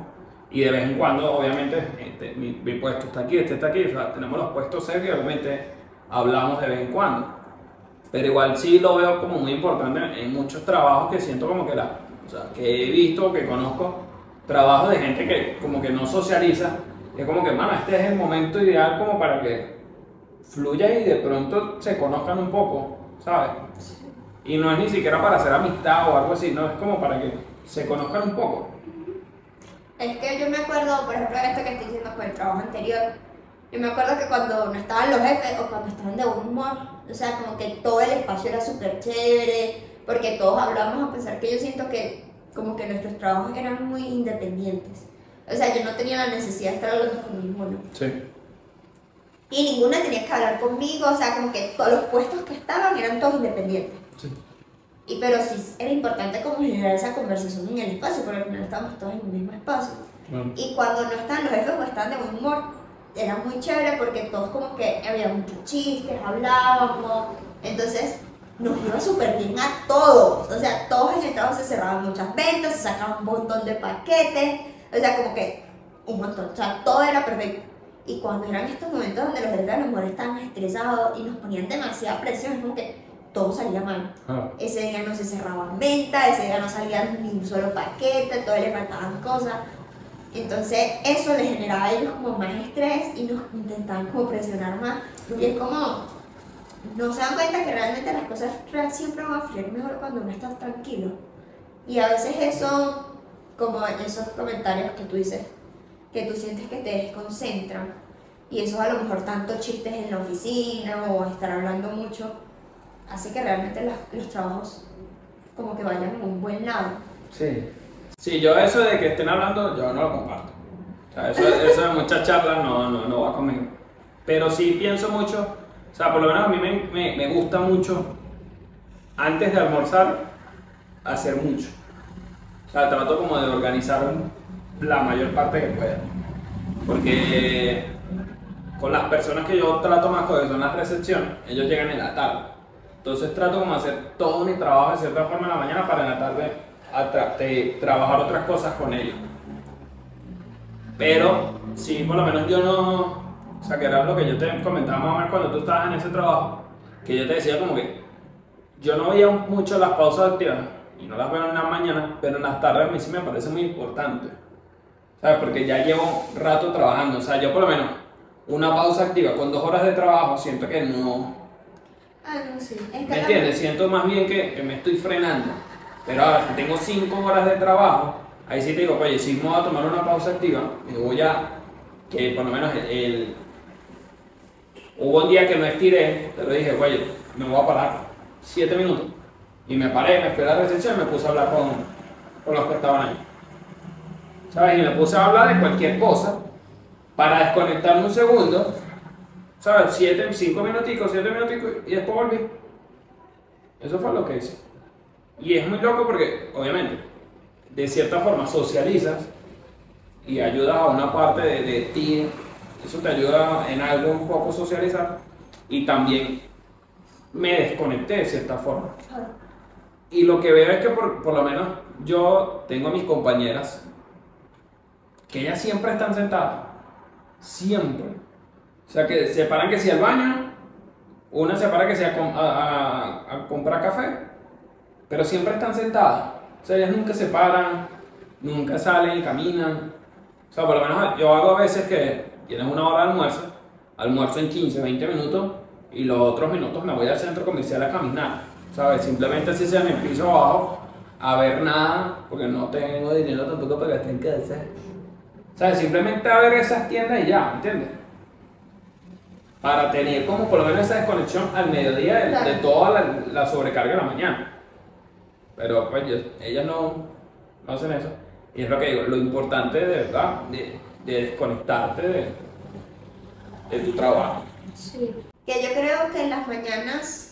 S2: y de vez en cuando obviamente este, mi, mi puesto está aquí, este está aquí, o sea, tenemos los puestos y obviamente hablamos de vez en cuando. Pero igual sí lo veo como muy importante en muchos trabajos que siento como que la, o sea, que he visto, que conozco, trabajos de gente que como que no socializa, es como que, mano, este es el momento ideal como para que fluya y de pronto se conozcan un poco, ¿sabes? Y no es ni siquiera para hacer amistad o algo así, no, es como para que se conozcan un poco.
S1: Es que yo me acuerdo, por ejemplo, esto que estoy diciendo con el trabajo anterior, yo me acuerdo que cuando no estaban los jefes o cuando estaban de buen humor, o sea, como que todo el espacio era súper chévere, porque todos hablábamos a pesar que yo siento que como que nuestros trabajos eran muy independientes. O sea, yo no tenía la necesidad de estar hablando con ninguno.
S2: Sí.
S1: Y ninguna tenía que hablar conmigo, o sea, como que todos los puestos que estaban eran todos independientes.
S2: Sí.
S1: Y pero sí era importante como generar esa conversación en el espacio, porque al final estábamos todos en el mismo espacio. Y cuando no estaban los jefes o estaban de buen humor, era muy chévere porque todos como que había muchos chistes, hablábamos, entonces nos iba súper bien a todos, o sea, todos en el trabajo se cerraban muchas ventas, se sacaban un montón de paquetes, o sea, como que un montón, o sea, todo era perfecto. Y cuando eran estos momentos donde los jefes a lo mejor estaban estresados y nos ponían demasiada presión, es como que todo salía mal.
S2: Ah.
S1: Ese día no se cerraban ventas, ese día no salía ni un solo paquete, todo le faltaban cosas. Entonces eso les generaba a ellos como más estrés y nos intentaban como presionar más. Y es como, no se dan cuenta que realmente las cosas siempre van a fluir mejor cuando uno está tranquilo. Y a veces eso, como esos comentarios que tú dices, que tú sientes que te desconcentran. Y eso a lo mejor tanto chistes en la oficina o estar hablando mucho, hace que realmente los, los trabajos como que vayan en un buen lado.
S2: Sí. Sí, yo eso de que estén hablando, yo no lo comparto. O sea, eso, eso de muchas charlas no, no, no va conmigo. Pero sí pienso mucho, o sea, por lo menos a mí me, me, me gusta mucho, antes de almorzar, hacer mucho. O sea, trato como de organizar la mayor parte que pueda. Porque con las personas que yo trato más con que son las recepciones, ellos llegan en la tarde. Entonces trato como hacer todo mi trabajo de cierta forma en la mañana para en la tarde atra- de trabajar otras cosas con ellos. Pero sí, por lo menos yo no, o sea, que era lo que yo te comentaba más o menos cuando tú estabas en ese trabajo, que yo te decía como que yo no veía mucho las pausas activas y no las veo en las mañanas, pero en las tardes a mí sí me parece muy importante. ¿Sabes? Porque ya llevo rato trabajando, o sea, yo por lo menos una pausa activa con dos horas de trabajo siento que no,
S1: Ah, no, sí.
S2: ¿Me entiendes? Siento más bien que, que me estoy frenando. Pero ahora, si tengo 5 horas de trabajo, ahí sí te digo, oye, si me voy a tomar una pausa activa, y voy a, que por lo menos el, Hubo un día que no estiré, te lo dije, oye, me voy a parar 7 minutos. Y me paré, me fui a la recepción y me puse a hablar con, con los que estaban ahí. ¿Sabes? Y me puse a hablar de cualquier cosa para desconectarme un segundo ¿Sabes? Siete, cinco minuticos, siete minuticos y después volví. Eso fue lo que hice. Y es muy loco porque, obviamente, de cierta forma socializas y ayudas a una parte de, de ti. Eso te ayuda en algo un poco socializar. Y también me desconecté de cierta forma. Y lo que veo es que por, por lo menos yo tengo a mis compañeras que ellas siempre están sentadas. Siempre. O sea, que se paran que sea al baño, una se para que sea a comprar café, pero siempre están sentadas. O sea, ellas nunca se paran, nunca salen y caminan. O sea, por lo menos yo hago a veces que tienes una hora de almuerzo, almuerzo en 15, 20 minutos y los otros minutos me voy al centro comercial a caminar. ¿Sabes? Simplemente así sea en el piso abajo, a ver nada, porque no tengo dinero tampoco para gastar en casa. ¿Sabes? Simplemente a ver esas tiendas y ya, ¿entiendes? Para tener como por lo menos esa desconexión al mediodía de, toda la, la sobrecarga de la mañana. Pero pues ellas no, no hacen eso. Y es lo que digo, lo importante de verdad, de, de desconectarte de, de tu trabajo.
S1: Sí. Que yo creo que en las mañanas.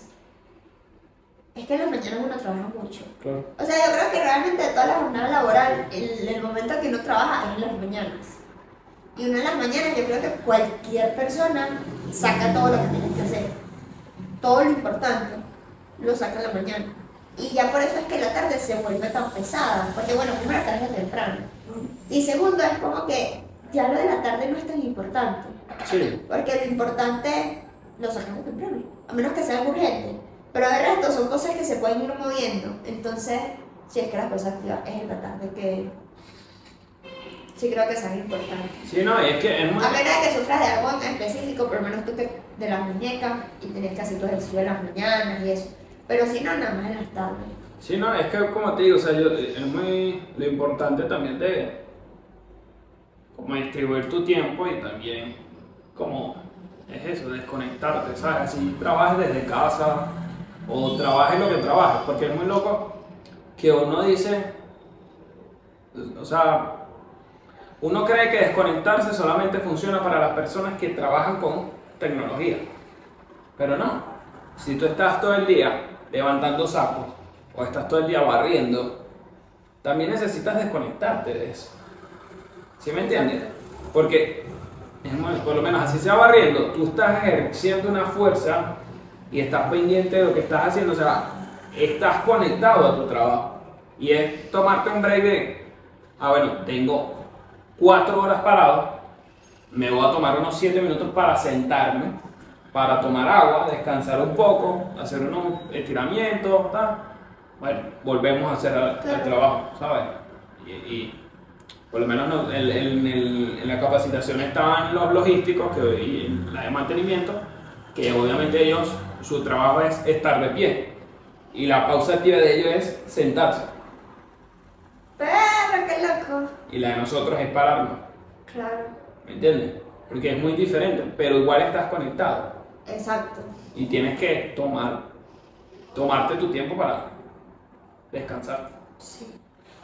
S1: Es que en las mañanas uno trabaja mucho.
S2: Claro.
S1: O sea, yo creo que realmente de toda la jornada laboral, el, el momento que uno trabaja es en las mañanas. Y uno en las mañanas, yo creo que cualquier persona saca todo lo que tiene que hacer. Todo lo importante lo saca en la mañana. Y ya por eso es que la tarde se vuelve tan pesada. Porque, bueno, primero carga temprano. Y segundo, es como que ya lo de la tarde no es tan importante.
S2: Sí.
S1: Porque lo importante lo sacamos temprano, a menos que sea urgente. Pero de resto son cosas que se pueden ir moviendo. Entonces, si es que las cosas activas es en la tarde que sí creo que son importantes.
S2: Sí, no, y es que es muy...
S1: A menos de que sufras de algo en específico, por lo menos tú que de las muñecas y tenés que hacer tu ejercicio en las mañanas y eso. Pero si no, nada más en las tardes.
S2: Sí, no, es que como te digo, o sea, yo- es muy lo importante también de como distribuir tu tiempo y también como es eso, desconectarte, ¿sabes? Así trabajes desde casa o trabajes lo que trabajes, porque es muy loco que uno dice, o sea, uno cree que desconectarse solamente funciona para las personas que trabajan con tecnología, pero no. Si tú estás todo el día levantando sacos, o estás todo el día barriendo, también necesitas desconectarte de eso. ¿Sí me entiendes? Porque, por lo menos así se va barriendo, tú estás ejerciendo una fuerza y estás pendiente de lo que estás haciendo, o sea, estás conectado a tu trabajo. Y es tomarte un break de, ah, bueno, tengo cuatro horas parado, me voy a tomar unos siete minutos para sentarme, para tomar agua, descansar un poco, hacer unos estiramientos, tal. Bueno, volvemos a hacer el, trabajo, ¿sabes? Y, y por lo menos no- en, en- en- en la capacitación estaban los logísticos que, y en la de mantenimiento, que obviamente ellos, su trabajo es estar de pie. Y la pausa activa de ellos es sentarse.
S1: Pero qué loco.
S2: Y la de nosotros es pararnos.
S1: Claro.
S2: ¿Me entiendes? Porque es muy diferente, pero igual estás conectado.
S1: Exacto.
S2: Y tienes que tomar, tomarte tu tiempo para descansar.
S1: Sí.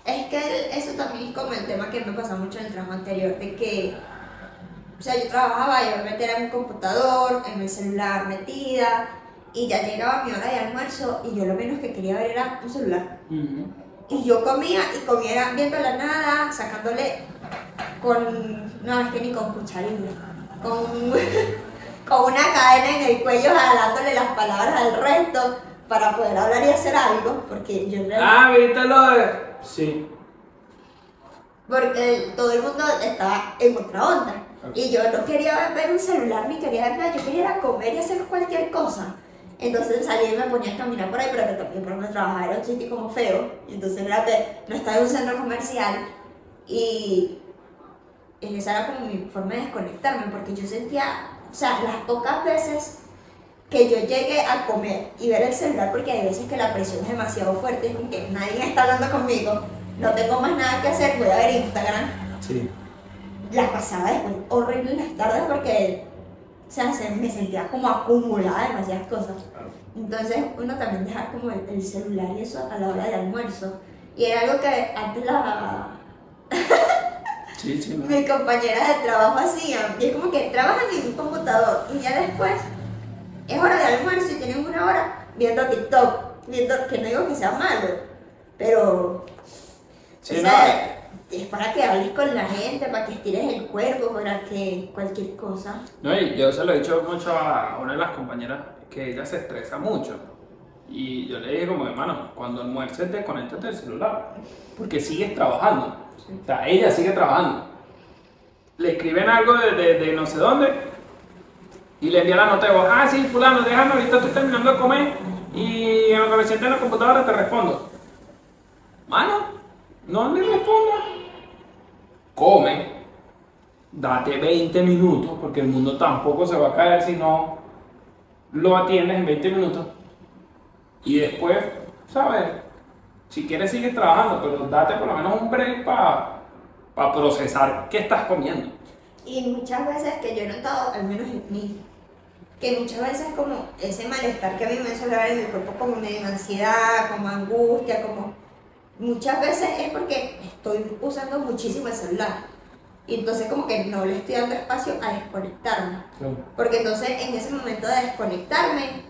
S1: Es que eso también es como el tema que me pasa mucho en el trabajo anterior, de que, o sea, yo trabajaba y obviamente era en un computador, en el celular metida, y ya llegaba mi hora de almuerzo y yo lo menos que quería ver era un celular. Y yo comía y comía viendo la nada, sacándole con, no es que ni con cucharilla, con, con una cadena en el cuello jalándole las palabras al resto para poder hablar y hacer algo, porque yo en realidad-
S2: Ah, ¿viste lo de...? Sí.
S1: Porque todo el mundo estaba en otra onda. Y yo no quería ver un celular ni quería ver nada, yo quería ir a comer y hacer cualquier cosa. Entonces salía y me ponía a caminar por ahí, pero que también por donde trabajaba era un sitio como feo. Y entonces era que no estaba en un centro comercial. Y esa era como mi forma de desconectarme, porque yo sentía, o sea, las pocas veces que yo llegué a comer y ver el celular, porque hay veces que la presión es demasiado fuerte, es como que nadie está hablando conmigo, no tengo más nada que hacer, voy a ver Instagram.
S2: Sí.
S1: La pasaba después horrible en las tardes porque, o sea, se- me sentía como acumulada demasiadas cosas. Entonces uno también deja como el, el celular y eso a la hora del almuerzo. Y era algo que antes la,
S2: Sí, sí. no.
S1: mis compañeras de trabajo hacían. Y es como que trabajan en un computador y ya después es hora de almuerzo y tienen una hora viendo TikTok. Viendo, que no digo que sea malo, pero
S2: Sí,
S1: o
S2: no,
S1: sea, es para que hables con la gente, para que estires el cuerpo, para que cualquier cosa.
S2: No, y yo se lo he dicho mucho a una de las compañeras que ella se estresa mucho. Y yo le dije como, hermano, cuando almuerces desconéctate del celular. Porque sigues trabajando. O sea, ella sigue trabajando. Le escriben algo de, de- no sé dónde y le envía la nota de voz. Ah, sí, fulano, déjame, ahorita estoy terminando de comer y en lo que me siente en la computadora te respondo. Mano, no le respondas. Come, date 20 minutos, porque el mundo tampoco se va a caer si no lo atiendes en 20 minutos. Y después, ¿sabes? Si quieres, sigue trabajando, pero date por lo menos un break para procesar qué estás comiendo.
S1: Y muchas veces que yo he notado, al menos en mí, que muchas veces como ese malestar que a mí me suele dar en el cuerpo como medio ansiedad, como angustia, como muchas veces es porque estoy usando muchísimo el celular. Y entonces como que no le estoy dando espacio a desconectarme. Porque entonces en ese momento de desconectarme,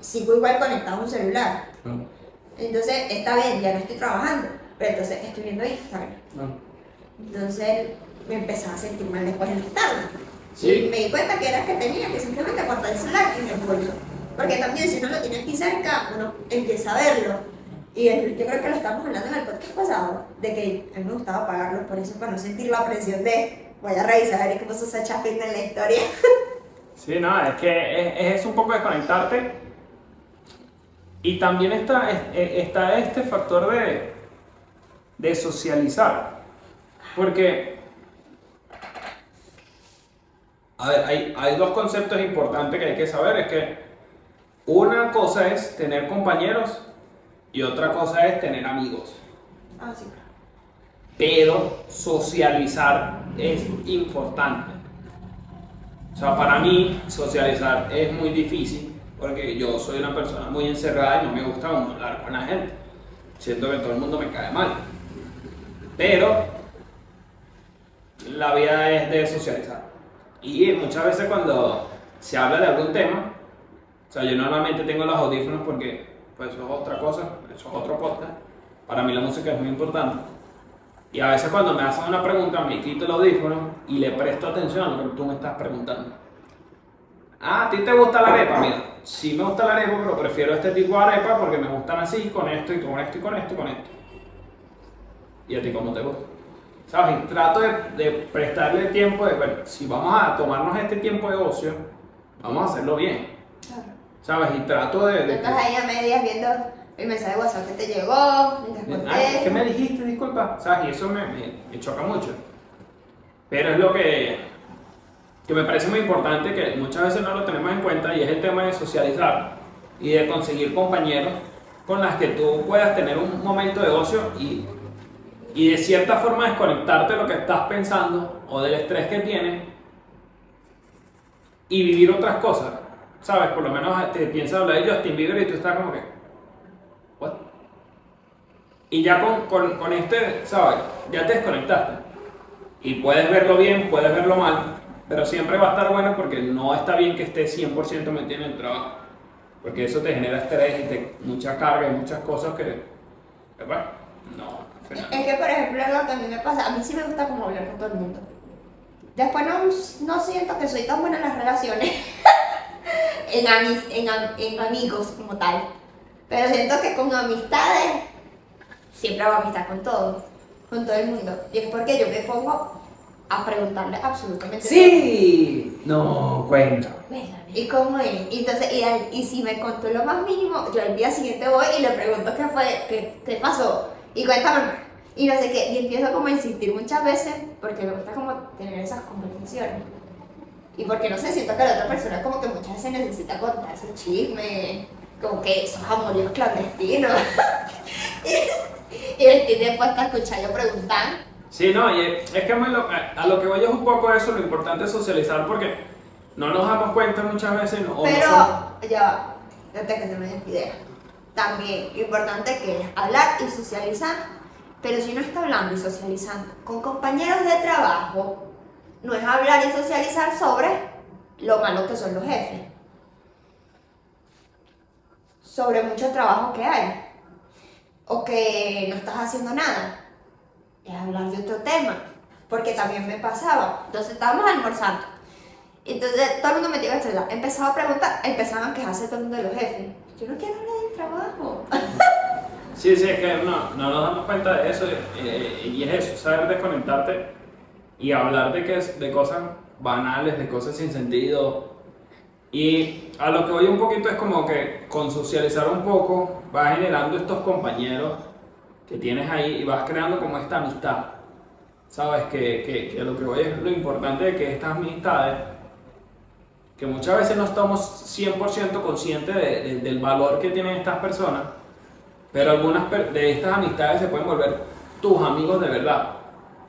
S1: sigo igual conectado a un celular. Entonces está bien, ya no estoy trabajando, pero entonces estoy viendo Instagram. Entonces me empezaba a sentir mal después en la tarde.
S2: Sí.
S1: Y me di cuenta que era que tenía que simplemente guardar el celular en el bolso. Porque también si uno lo tiene aquí cerca, uno empieza a verlo. Y el- yo creo que lo estábamos hablando en el podcast pasado, de que a mí me gustaba apagarlo por eso, para no sentir la presión de voy a revisar a ver qué pasó esa chapita en la historia.
S2: Sí, no, es que es, es un poco desconectarte. Y también está, es- es- está este factor de, de socializar. Porque, a ver, hay, hay dos conceptos importantes que hay que saber. Es que una cosa es tener compañeros y otra cosa es tener amigos.
S1: Ah, sí.
S2: Pero socializar es importante. O sea, para mí socializar es muy difícil porque yo soy una persona muy encerrada y no me gusta hablar con la gente. Siento que todo el mundo me cae mal. Pero la vida es de socializar. Y muchas veces cuando se habla de algún tema, o sea, yo normalmente tengo los audífonos porque pues eso es otra cosa, eso es otro podcast. Para mí la música es muy importante. Y a veces cuando me hacen una pregunta, me quito el audífono y le presto atención a lo que tú me estás preguntando. Ah, ¿a ti te gusta la arepa? Mira, sí me gusta la arepa, pero prefiero este tipo de arepa porque me gustan así, con esto y con esto y con esto y con esto. ¿Y a ti cómo te gusta? ¿Sabes? Y trato de, de prestarle tiempo de, bueno, si vamos a tomarnos este tiempo de ocio, vamos a hacerlo bien.
S1: Claro.
S2: ¿Sabes? Y trato de... de
S1: Estás ahí a medias viendo el mensaje de WhatsApp que te llegó, mientras
S2: Ah, ¿Qué me dijiste? Disculpa. ¿Sabes? Y eso me, me- me choca mucho. Pero es lo que, que me parece muy importante, que muchas veces no lo tenemos en cuenta, y es el tema de socializar y de conseguir compañeros con las que tú puedas tener un momento de ocio y, y de cierta forma desconectarte de lo que estás pensando o del estrés que tienes y vivir otras cosas. ¿Sabes? Por lo menos te piensas hablar de Justin Bieber y tú estás como que, ¿what? Y ya con, con, con este, ¿sabes? Ya te desconectaste. Y puedes verlo bien, puedes verlo mal, pero siempre va a estar bueno porque no está bien que estés 100% metido en el trabajo. Porque eso te genera estrés y te, mucha carga y muchas cosas que, que, bueno, no.
S1: Es que, por ejemplo, lo que a mí me pasa, a mí sí me gusta como hablar con todo el mundo. Después no, no siento que soy tan buena en las relaciones, en, amis- en, en amigos como tal. Pero siento que con amistades, siempre hago amistad con todo, con todo el mundo. Y es porque yo me pongo a preguntarle absolutamente
S2: Sí, no, cuenta.
S1: ¿Y cómo es? Y Entonces, y, al- y si me contó lo más mínimo, yo al día siguiente voy y le pregunto qué fue, qué, qué pasó. Y cuéntame más. Y no sé qué. Y empiezo como a insistir muchas veces porque me gusta como tener esas conversaciones. Y porque no sé, siento que la otra persona como que muchas veces necesita contar su chisme, como que esos amoríos clandestinos. y, y dispuesta a escuchar yo preguntar.
S2: Sí, no, y es es que lo- a lo que voy es un poco eso, lo importante es socializar porque no nos damos cuenta muchas veces no
S1: Pero, ya va, antes que se me despide. También importante que es hablar y socializar, pero si uno está hablando y socializando con compañeros de trabajo, no es hablar y socializar sobre lo malo que son los jefes, sobre mucho trabajo que hay, o que no estás haciendo nada, es hablar de otro tema, porque también me pasaba. Entonces estábamos almorzando. Entonces todo el mundo me iba a. Empezaba a preguntar, empezaban a quejarse todo el mundo de los jefes. Yo no quiero hablar del trabajo.
S2: Sí, sí, es que no, no nos damos cuenta de eso eh, y es eso, saber desconectarte y hablar de, que, de cosas banales, de cosas sin sentido. Y a lo que voy un poquito es como que con socializar un poco vas generando estos compañeros que tienes ahí y vas creando como esta amistad. Sabes que, que, que lo que voy es lo importante de que estas amistades, que muchas veces no estamos 100% conscientes de- de- del valor que tienen estas personas, pero algunas de estas amistades se pueden volver tus amigos de verdad,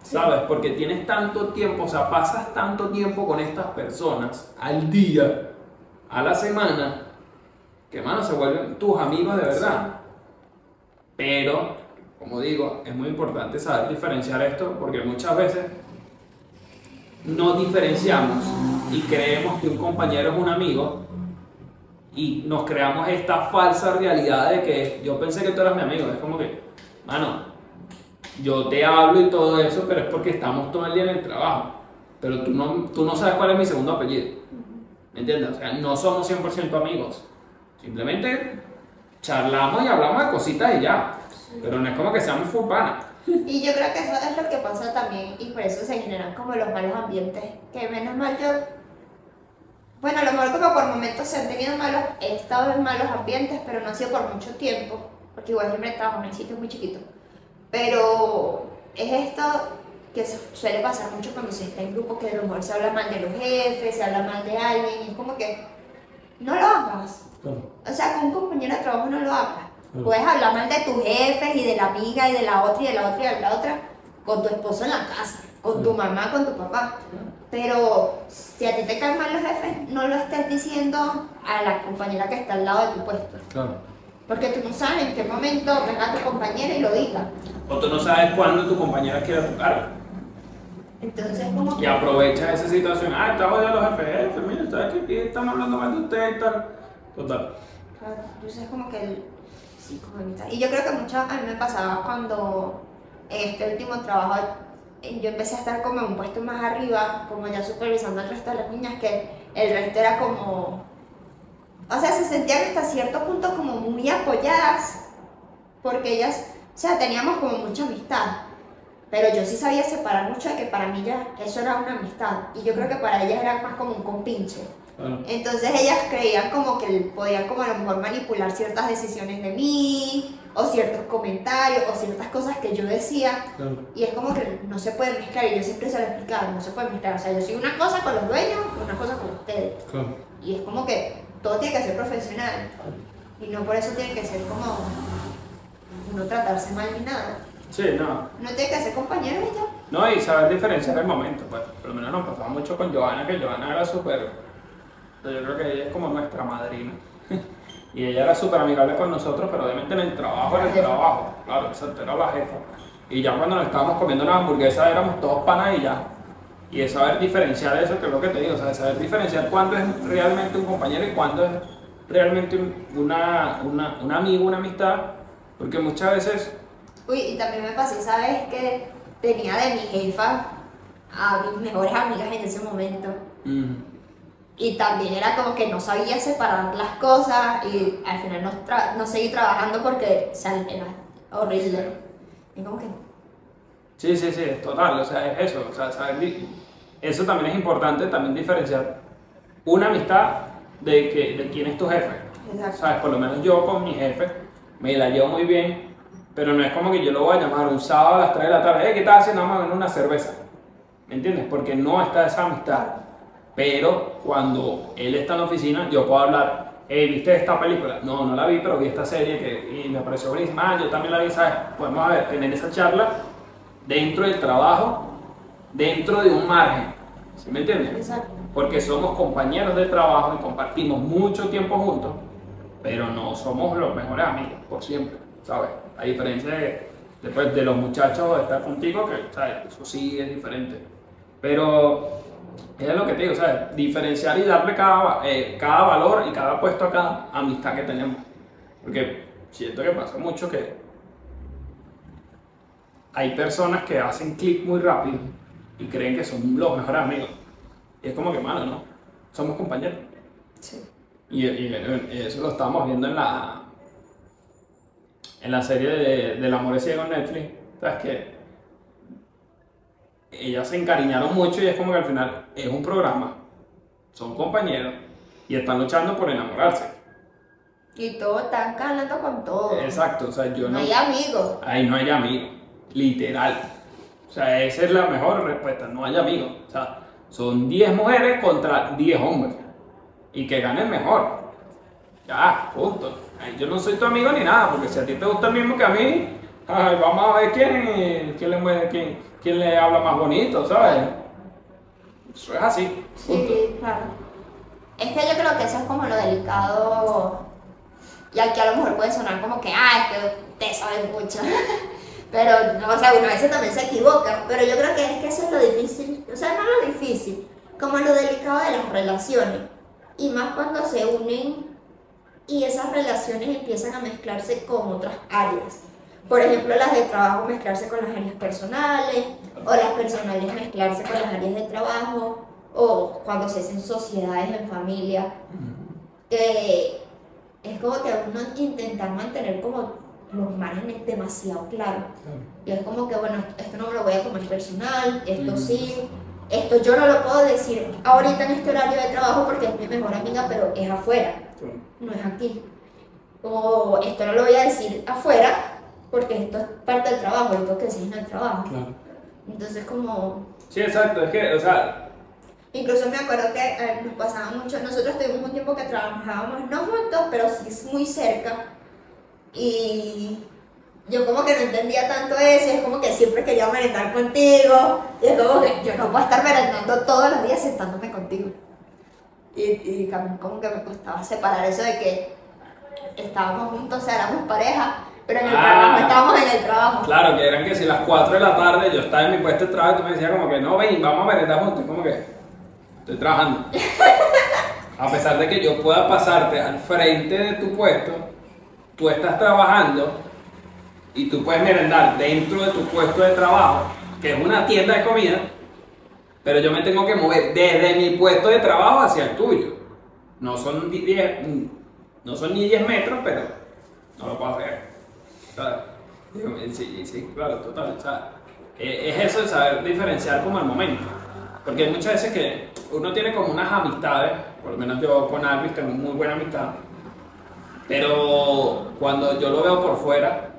S2: ¿sabes? Porque tienes tanto tiempo, o sea, pasas tanto tiempo con estas personas al día, a la semana, que, mano, se vuelven tus amigos de verdad. Pero, como digo, es muy importante saber diferenciar esto porque muchas veces no diferenciamos y creemos que un compañero es un amigo y nos creamos esta falsa realidad de que yo pensé que tú eras mi amigo. Es como que, mano, yo te hablo y todo eso, pero es porque estamos todo el día en el trabajo. Pero tú no, tú no sabes cuál es mi segundo apellido. ¿Me entiendes? O sea, no somos 100% amigos. Simplemente charlamos y hablamos de cositas y ya. Pero no es como que seamos full pana.
S1: Y yo creo que eso es lo que pasa también y por eso se generan como los malos ambientes. Que menos mal yo, bueno, a lo mejor como por momentos se han tenido malos, he estado en malos ambientes, pero no ha sido por mucho tiempo, porque igual siempre he estado en un sitio muy chiquito. Pero es esto que suele pasar mucho cuando se está en grupo, que a lo mejor se habla mal de los jefes, se habla mal de alguien, y es como que no lo hagas. O sea, con un compañero de trabajo no lo hagas. Puedes hablar mal de tus jefes y de la amiga y de la otra y de la otra y de la otra con tu esposo en la casa, con tu mamá, con tu papá. Pero si a ti te caen mal los jefes, no lo estés diciendo a la compañera que está al lado de tu puesto.
S2: Claro.
S1: Porque tú no sabes en qué momento venga tu compañera y lo diga.
S2: O tú no sabes cuándo tu compañera quiere tocar.
S1: Entonces, como
S2: Y aprovecha esa situación. Ah, estamos de los jefes, jefe, mira, ¿sabes qué? Aquí estamos hablando mal de usted y tal. Total.
S1: Claro, entonces es como que el, Y yo creo que mucho a mí me pasaba cuando en este último trabajo eh, yo empecé a estar como en un puesto más arriba, como ya supervisando al resto de las niñas, que el resto era como... O sea, se sentían hasta cierto punto como muy apoyadas, porque ellas, o sea, teníamos como mucha amistad. Pero yo sí sabía separar mucho de que para mí ya eso era una amistad. Y yo creo que para ellas era más como un compinche.
S2: Claro.
S1: Entonces ellas creían como que podían como a lo mejor manipular ciertas decisiones de mí, o ciertos comentarios, o ciertas cosas que yo decía,
S2: Claro.
S1: y es como que no se puede mezclar, y yo siempre se lo explicaba, no se puede mezclar, o sea, yo soy una cosa con los dueños, una cosa con ustedes,
S2: Claro.
S1: y es como que todo tiene que ser profesional, y no por eso tiene que ser como no tratarse mal ni nada,
S2: Sí, no.
S1: no tiene que ser compañero y ya.
S2: No, y saber diferenciar el momento, pues. Por lo menos nos pasaba mucho con Joana, que Joana era súper. Yo creo que ella es como nuestra madrina. y ella era súper amigable con nosotros, pero obviamente en el trabajo era el trabajo. Claro, exacto, era la jefa. Y ya cuando nos estábamos comiendo una hamburguesa éramos todos panas y ya. Y es saber diferenciar eso, que es lo que te digo, o sea, saber diferenciar cuándo es realmente un compañero y cuándo es realmente un, una, una, un amigo, una amistad. Porque muchas veces
S1: Uy, y también me pasó, ¿sabes? Que tenía de mi jefa a mis mejores amigas en ese momento.
S2: mm,
S1: Y también era como que no sabía separar las cosas y al final no, no seguí trabajando porque o sea, era horrible. Y como que,
S2: Sí, sí, sí, es total, o sea, es eso, o sea, saber eso también es importante, también diferenciar una amistad de, que, de quién es tu jefe.
S1: exacto.
S2: ¿Sabes? Por lo menos yo con mi jefe me la llevo muy bien, pero no es como que yo lo voy a llamar un sábado a las 3 de la tarde, "Eh, ¿qué estás haciendo? Vamos a beber una cerveza. ¿Me entiendes? Porque no está esa amistad. Pero cuando él está en la oficina, yo puedo hablar, hey, ¿viste esta película? No, no la vi, pero vi esta serie que, y me pareció buenísima. Ah, yo también la vi, ¿sabes? Podemos ver, tener esa charla dentro del trabajo, dentro de un margen. ¿Sí me entiendes?
S1: Exacto.
S2: Porque somos compañeros de trabajo y compartimos mucho tiempo juntos, pero no somos los mejores amigos por siempre, ¿sabes? A diferencia de, después de los muchachos de estar contigo, que ¿sabes? eso sí es diferente. Pero es lo que te digo, ¿sabes? Diferenciar y darle cada, eh, cada valor y cada puesto a cada amistad que tenemos. Porque siento que pasa mucho que hay personas que hacen clic muy rápido y creen que son los mejores amigos. Y es como que, mano, ¿no? Somos compañeros.
S1: Sí.
S2: Y, y- y eso lo estamos viendo en la en la serie de, del amor es ciego en Netflix. ¿Sabes que Ellas se encariñaron mucho y es como que al final es un programa, son compañeros y están luchando por enamorarse.
S1: Y todos están calando con todo.
S2: Exacto, o sea, yo
S1: no
S2: no.
S1: hay amigos.
S2: Ahí no hay amigos, literal. O sea, esa es la mejor respuesta, no hay amigos. O sea, son 10 mujeres contra 10 hombres. Y que gane el mejor. Ya, punto. Yo no soy tu amigo ni nada, porque si a ti te gusta el mismo que a mí, ay, vamos a ver quién, quién, le, mueve- quién, quién le habla más bonito, ¿sabes? Eso es así. Punto.
S1: Sí, claro. Es que yo creo que eso es como lo delicado. Y aquí a lo mejor puede sonar como que, ah, es que te sabes mucho. pero, no, o sea, uno a veces también se equivoca. Pero yo creo que es que eso es lo difícil. O sea, no lo difícil, como lo delicado de las relaciones. Y más cuando se unen y esas relaciones empiezan a mezclarse con otras áreas. Por ejemplo, las de trabajo mezclarse con las áreas personales, o las personales mezclarse con las áreas de trabajo, o cuando se hacen sociedades en familia. que es como que uno intentar mantener como los márgenes demasiado claros. Y es como que, bueno, esto no me lo voy a tomar personal, esto sí, esto yo no lo puedo decir ahorita en este horario de trabajo porque es mi mejor amiga, pero es afuera no es aquí. O esto no lo voy a decir afuera porque esto es parte del trabajo, tengo que decir en el trabajo.
S2: Claro.
S1: Entonces como,
S2: Sí, exacto, es que, o sea,
S1: incluso me acuerdo que eh, nos pasaba mucho, nosotros tuvimos un tiempo que trabajábamos no juntos, pero sí es muy cerca. Y yo como que no entendía tanto eso, es como que siempre quería merendar contigo, y es como que yo no puedo estar merendando todos los días sentándome contigo. Y, y como que me costaba separar eso de que estábamos juntos, o sea, éramos pareja, pero en el
S2: Ah.
S1: trabajo estábamos en el trabajo.
S2: Claro, que eran que si las 4 de la tarde yo estaba en mi puesto de trabajo y tú me decías como que no, ven, vamos a merendar juntos. Como que estoy trabajando. a pesar de que yo pueda pasarte al frente de tu puesto, tú estás trabajando y tú puedes merendar dentro de tu puesto de trabajo, que es una tienda de comida, pero yo me tengo que mover desde mi puesto de trabajo hacia el tuyo. No son 10, no son ni 10 metros, pero no lo puedo hacer. Digo, Sí, sí, claro, total. o sea, eh, es eso de saber diferenciar como el momento. Porque hay muchas veces que uno tiene como unas amistades, por lo menos yo con Alvis tengo muy buena amistad, pero cuando yo lo veo por fuera,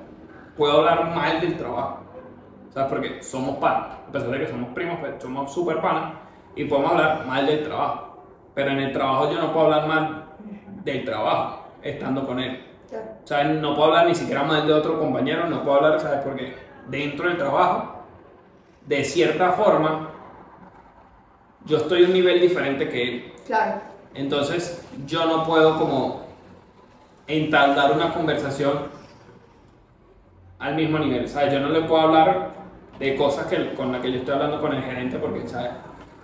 S2: puedo hablar mal del trabajo. ¿Sabes? Porque somos panas. A pesar de que somos primos, pues somos súper panas y podemos hablar mal del trabajo. Pero en el trabajo yo no puedo hablar mal del trabajo estando con él.
S1: Claro.
S2: ¿Sabes? No puedo hablar ni siquiera mal de otro compañero, no puedo hablar, ¿sabes? Porque dentro del trabajo, de cierta forma, yo estoy a un nivel diferente que él.
S1: Claro.
S2: Entonces, yo no puedo como entablar una conversación al mismo nivel, ¿sabes? Yo no le puedo hablar de cosas que, con las que yo estoy hablando con el gerente porque, ¿sabes?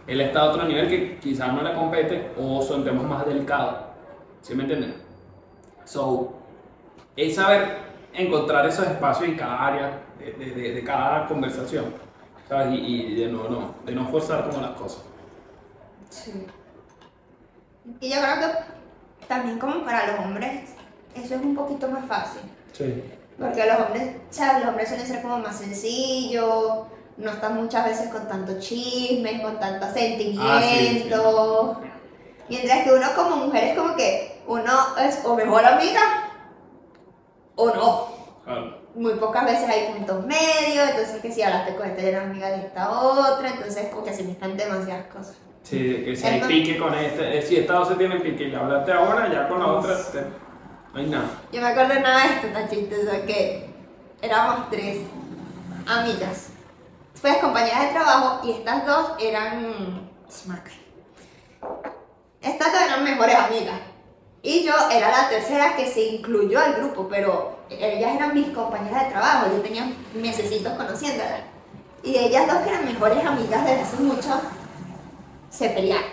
S2: Él está a otro nivel que quizás no le compete o son temas más delicados, ¿sí me entiendes? So, es saber encontrar esos espacios en cada área de, de- de- cada conversación, ¿sabes? Y, y de, no, no, de no forzar como las cosas.
S1: Sí. Y yo creo que también como para los hombres eso es un poquito más fácil.
S2: Sí.
S1: Porque los hombres, ¿sabes? Los hombres suelen ser como más sencillos, no están muchas veces con tanto chisme, con tanto sentimiento. Mientras que uno como mujer es como que uno es o mejor amiga o no.
S2: Claro.
S1: Muy pocas veces hay puntos medios, entonces que si hablaste con esta eres amiga de esta otra, entonces como que se mezclan demasiadas cosas.
S2: Sí, que si hay pique con este, eh, si esta dos se tiene pique y le hablaste ahora, ya con la otra, te- no hay nada.
S1: Yo me acuerdo de nada de esto tan chistoso que éramos tres amigas. Pues compañeras de trabajo y estas dos eran. Estas dos eran mejores amigas. Y yo era la tercera que se incluyó al grupo, pero ellas eran mis compañeras de trabajo. Yo tenía mesecitos conociéndolas. Y ellas dos, que eran mejores amigas desde hace mucho, se pelearon.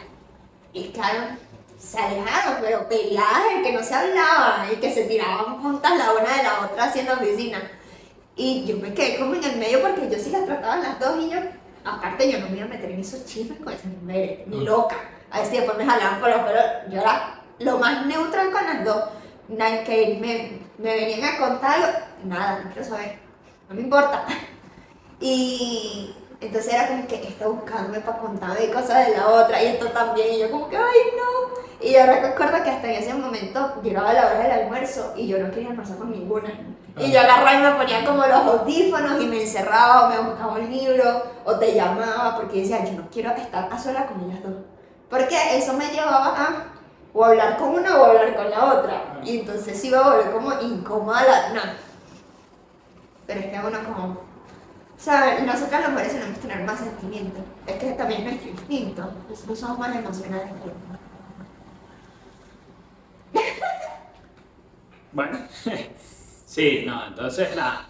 S1: Y claro, se alejaron, pero peleadas de que no se hablaban y que se tiraban juntas la una de la otra haciendo oficina. Y yo me quedé como en el medio porque yo sí las trataba las dos y yo, aparte yo no me iba a meter en esos chismes con esas mujeres, ni loca. A ver si después me jalaban por los pelos. Yo era lo más neutral con las dos. Que me, me venían a contar algo, nada, no quiero saber, no me importa. Y entonces era como que está buscándome para contarme cosas de la otra y esto también. Y yo como que, ay no. Y yo recuerdo que hasta en ese momento llegaba la hora del almuerzo y yo no quería almorzar con ninguna. Y yo agarraba y me ponía como los audífonos y me encerraba o me buscaba un libro o te llamaba porque decía, yo no quiero estar a sola con ellas dos. Porque eso me llevaba a o hablar con una o hablar con la otra. Y entonces iba a volver como incómoda la... No. Pero es que uno como... O sea, nosotras las mujeres tenemos que tener más sentimiento. Es que también es nuestro instinto. Nosotros somos más emocionales que hombres.
S2: Bueno, sí, no, entonces nada.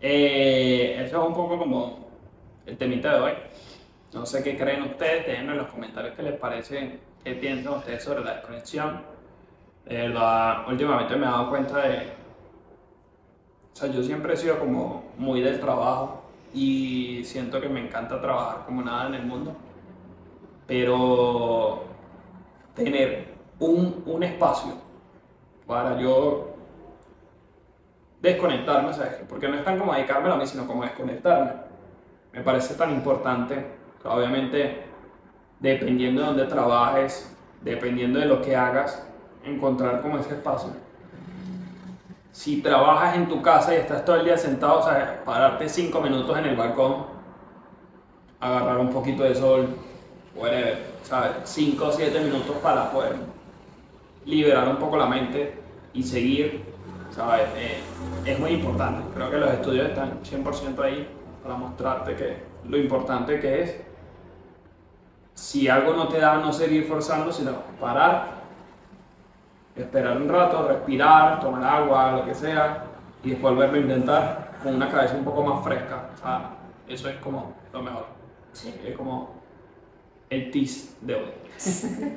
S2: Eh, eso es un poco como el temita de hoy. No sé qué creen ustedes, déjenme en los comentarios qué les parece, qué piensan ustedes sobre la desconexión. De verdad, últimamente me he dado cuenta de. O sea, yo siempre he sido como muy del trabajo y siento que me encanta trabajar como nada en el mundo. Pero tener un, un espacio para yo desconectarme, ¿sabes? Porque no es tan como dedicármelo a mí, sino como desconectarme. Me parece tan importante, obviamente, dependiendo de dónde trabajes, dependiendo de lo que hagas, encontrar como ese espacio. Si trabajas en tu casa y estás todo el día sentado, ¿sabes? Pararte cinco minutos en el balcón, agarrar un poquito de sol, whatever, ¿sabes? Cinco o siete minutos para poder liberar un poco la mente y seguir, ¿sabes? Eh, es muy importante. Creo que los estudios están 100% ahí para mostrarte que lo importante que es, si algo no te da, no seguir forzando, sino parar, esperar un rato, respirar, tomar agua, lo que sea, y después volverlo a intentar con una cabeza un poco más fresca. O sea, eso es como lo mejor. Es como el tis de hoy.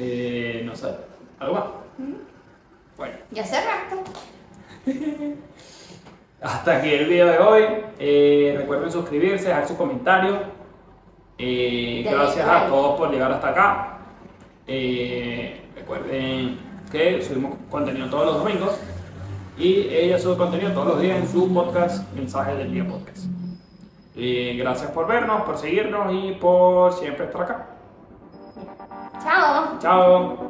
S2: Eh, no sé, ¿algo más? Bueno,
S1: Ya cerraste.
S2: hasta aquí el video de hoy. Eh, recuerden suscribirse, dejar su comentario. Eh, gracias a todos por llegar hasta acá. Eh, recuerden que subimos contenido todos los domingos y ella sube contenido todos los días en su podcast Mensajes del Día Podcast. Eh, gracias por vernos, por seguirnos y por siempre estar acá.
S1: Chao.
S2: Chao.